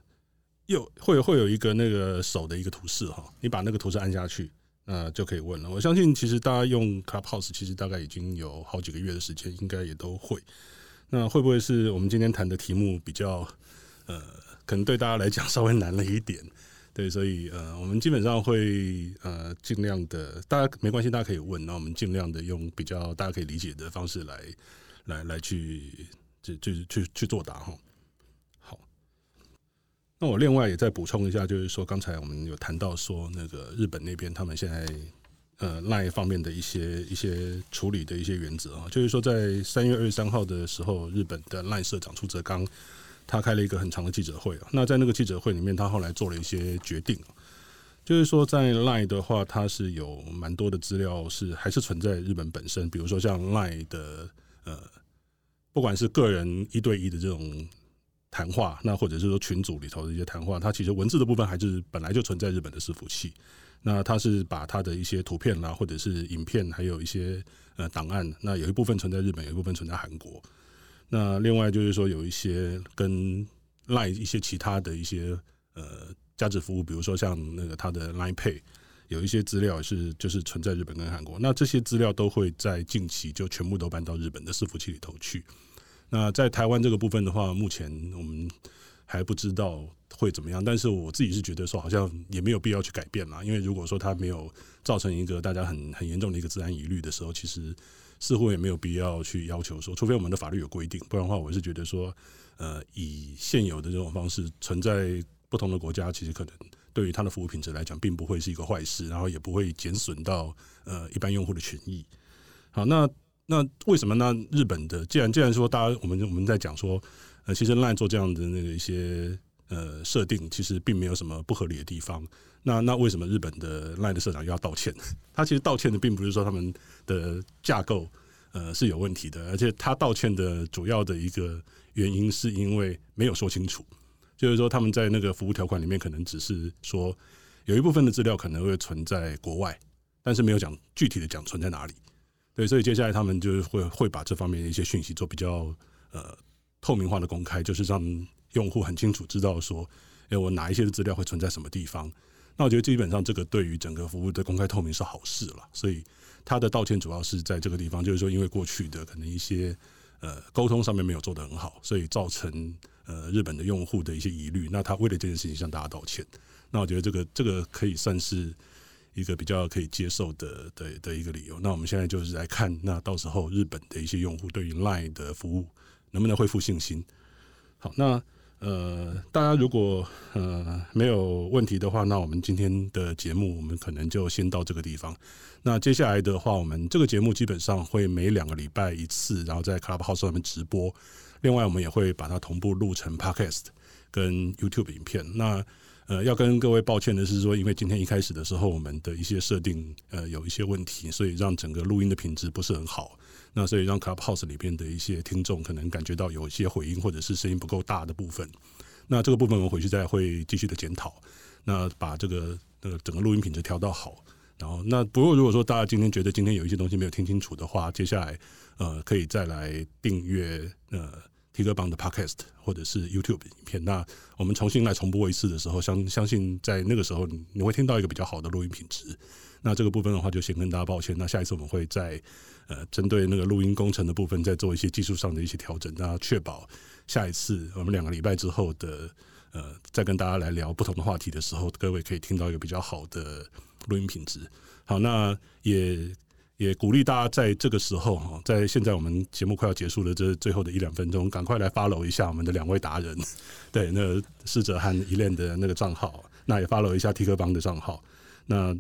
有会会有一个那个手的一个图示哈，你把那个图示按下去，那就可以问了。我相信其实大家用 Clubhouse 其实大概已经有好几个月的时间，应该也都会。那会不会是我们今天谈的题目比较呃，可能对大家来讲稍微难了一点？对，所以呃，我们基本上会呃尽量的，大家没关系，大家可以问，那我们尽量的用比较大家可以理解的方式来来来去就就去去作答哈。好那我另外也再补充一下，就是说刚才我们有谈到说，那个日本那边他们现在呃 LINE 方面的一些一些处理的一些原则啊，就是说在三月二十三号的时候，日本的 LINE 社长出泽刚他开了一个很长的记者会。那在那个记者会里面，他后来做了一些决定，就是说在 LINE 的话，它是有蛮多的资料是还是存在日本本身，比如说像 LINE 的呃，不管是个人一对一的这种。谈话，那或者是说群组里头的一些谈话，它其实文字的部分还是本来就存在日本的伺服器。那它是把它的一些图片啦，或者是影片，还有一些呃档案，那有一部分存在日本，有一部分存在韩国。那另外就是说有一些跟 Line 一些其他的一些呃价值服务，比如说像那个它的 Line Pay，有一些资料是就是存在日本跟韩国。那这些资料都会在近期就全部都搬到日本的伺服器里头去。那在台湾这个部分的话，目前我们还不知道会怎么样，但是我自己是觉得说，好像也没有必要去改变啦，因为如果说它没有造成一个大家很很严重的一个资安疑虑的时候，其实似乎也没有必要去要求说，除非我们的法律有规定，不然的话，我是觉得说，呃，以现有的这种方式存在不同的国家，其实可能对于它的服务品质来讲，并不会是一个坏事，然后也不会减损到呃一般用户的权益。好，那。那为什么呢？日本的既然既然说大家我们我们在讲说，呃，其实奈做这样的那个一些呃设定，其实并没有什么不合理的地方。那那为什么日本的奈的社长要道歉？他其实道歉的并不是说他们的架构呃是有问题的，而且他道歉的主要的一个原因是因为没有说清楚，就是说他们在那个服务条款里面可能只是说有一部分的资料可能会存在国外，但是没有讲具体的讲存在哪里。对，所以接下来他们就是会会把这方面的一些讯息做比较呃透明化的公开，就是让用户很清楚知道说，哎，我哪一些的资料会存在什么地方。那我觉得基本上这个对于整个服务的公开透明是好事了。所以他的道歉主要是在这个地方，就是说因为过去的可能一些呃沟通上面没有做得很好，所以造成呃日本的用户的一些疑虑。那他为了这件事情向大家道歉。那我觉得这个这个可以算是。一个比较可以接受的的的一个理由。那我们现在就是来看，那到时候日本的一些用户对于 LINE 的服务能不能恢复信心？好，那呃，大家如果呃没有问题的话，那我们今天的节目我们可能就先到这个地方。那接下来的话，我们这个节目基本上会每两个礼拜一次，然后在 Clubhouse 上面直播。另外，我们也会把它同步录成 Podcast 跟 YouTube 影片。那呃，要跟各位抱歉的是说，因为今天一开始的时候，我们的一些设定呃有一些问题，所以让整个录音的品质不是很好。那所以让 Clubhouse 里边的一些听众可能感觉到有一些回音或者是声音不够大的部分。那这个部分我们回去再会继续的检讨，那把这个那个整个录音品质调到好。然后那不过如果说大家今天觉得今天有一些东西没有听清楚的话，接下来呃可以再来订阅呃。缇哥帮的 Podcast 或者是 YouTube 影片，那我们重新来重播一次的时候，相相信在那个时候你会听到一个比较好的录音品质。那这个部分的话，就先跟大家抱歉。那下一次我们会再呃针对那个录音工程的部分，再做一些技术上的一些调整，那确保下一次我们两个礼拜之后的呃再跟大家来聊不同的话题的时候，各位可以听到一个比较好的录音品质。好，那也。也鼓励大家在这个时候哈，在现在我们节目快要结束了这最后的一两分钟，赶快来 follow 一下我们的两位达人，对，那个施哲和 Elaine 的那个账号，那也 follow 一下 T 客邦的账号。那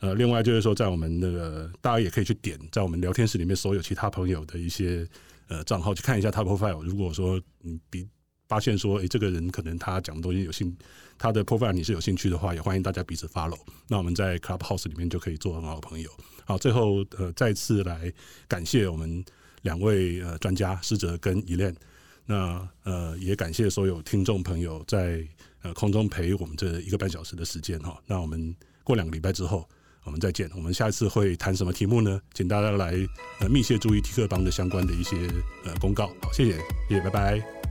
呃，另外就是说，在我们那个大家也可以去点，在我们聊天室里面所有其他朋友的一些呃账号去看一下他 profile。如果说你比发现说，诶、欸，这个人可能他讲的东西有兴，他的 profile 你是有兴趣的话，也欢迎大家彼此 follow。那我们在 Clubhouse 里面就可以做很好的朋友。好，最后呃，再次来感谢我们两位呃专家施哲跟 Elen。那呃，也感谢所有听众朋友在呃空中陪我们这一个半小时的时间哈。那我们过两个礼拜之后。我们再见。我们下一次会谈什么题目呢？请大家来呃密切注意 T 客邦的相关的一些呃公告。好，谢谢，谢谢，拜拜。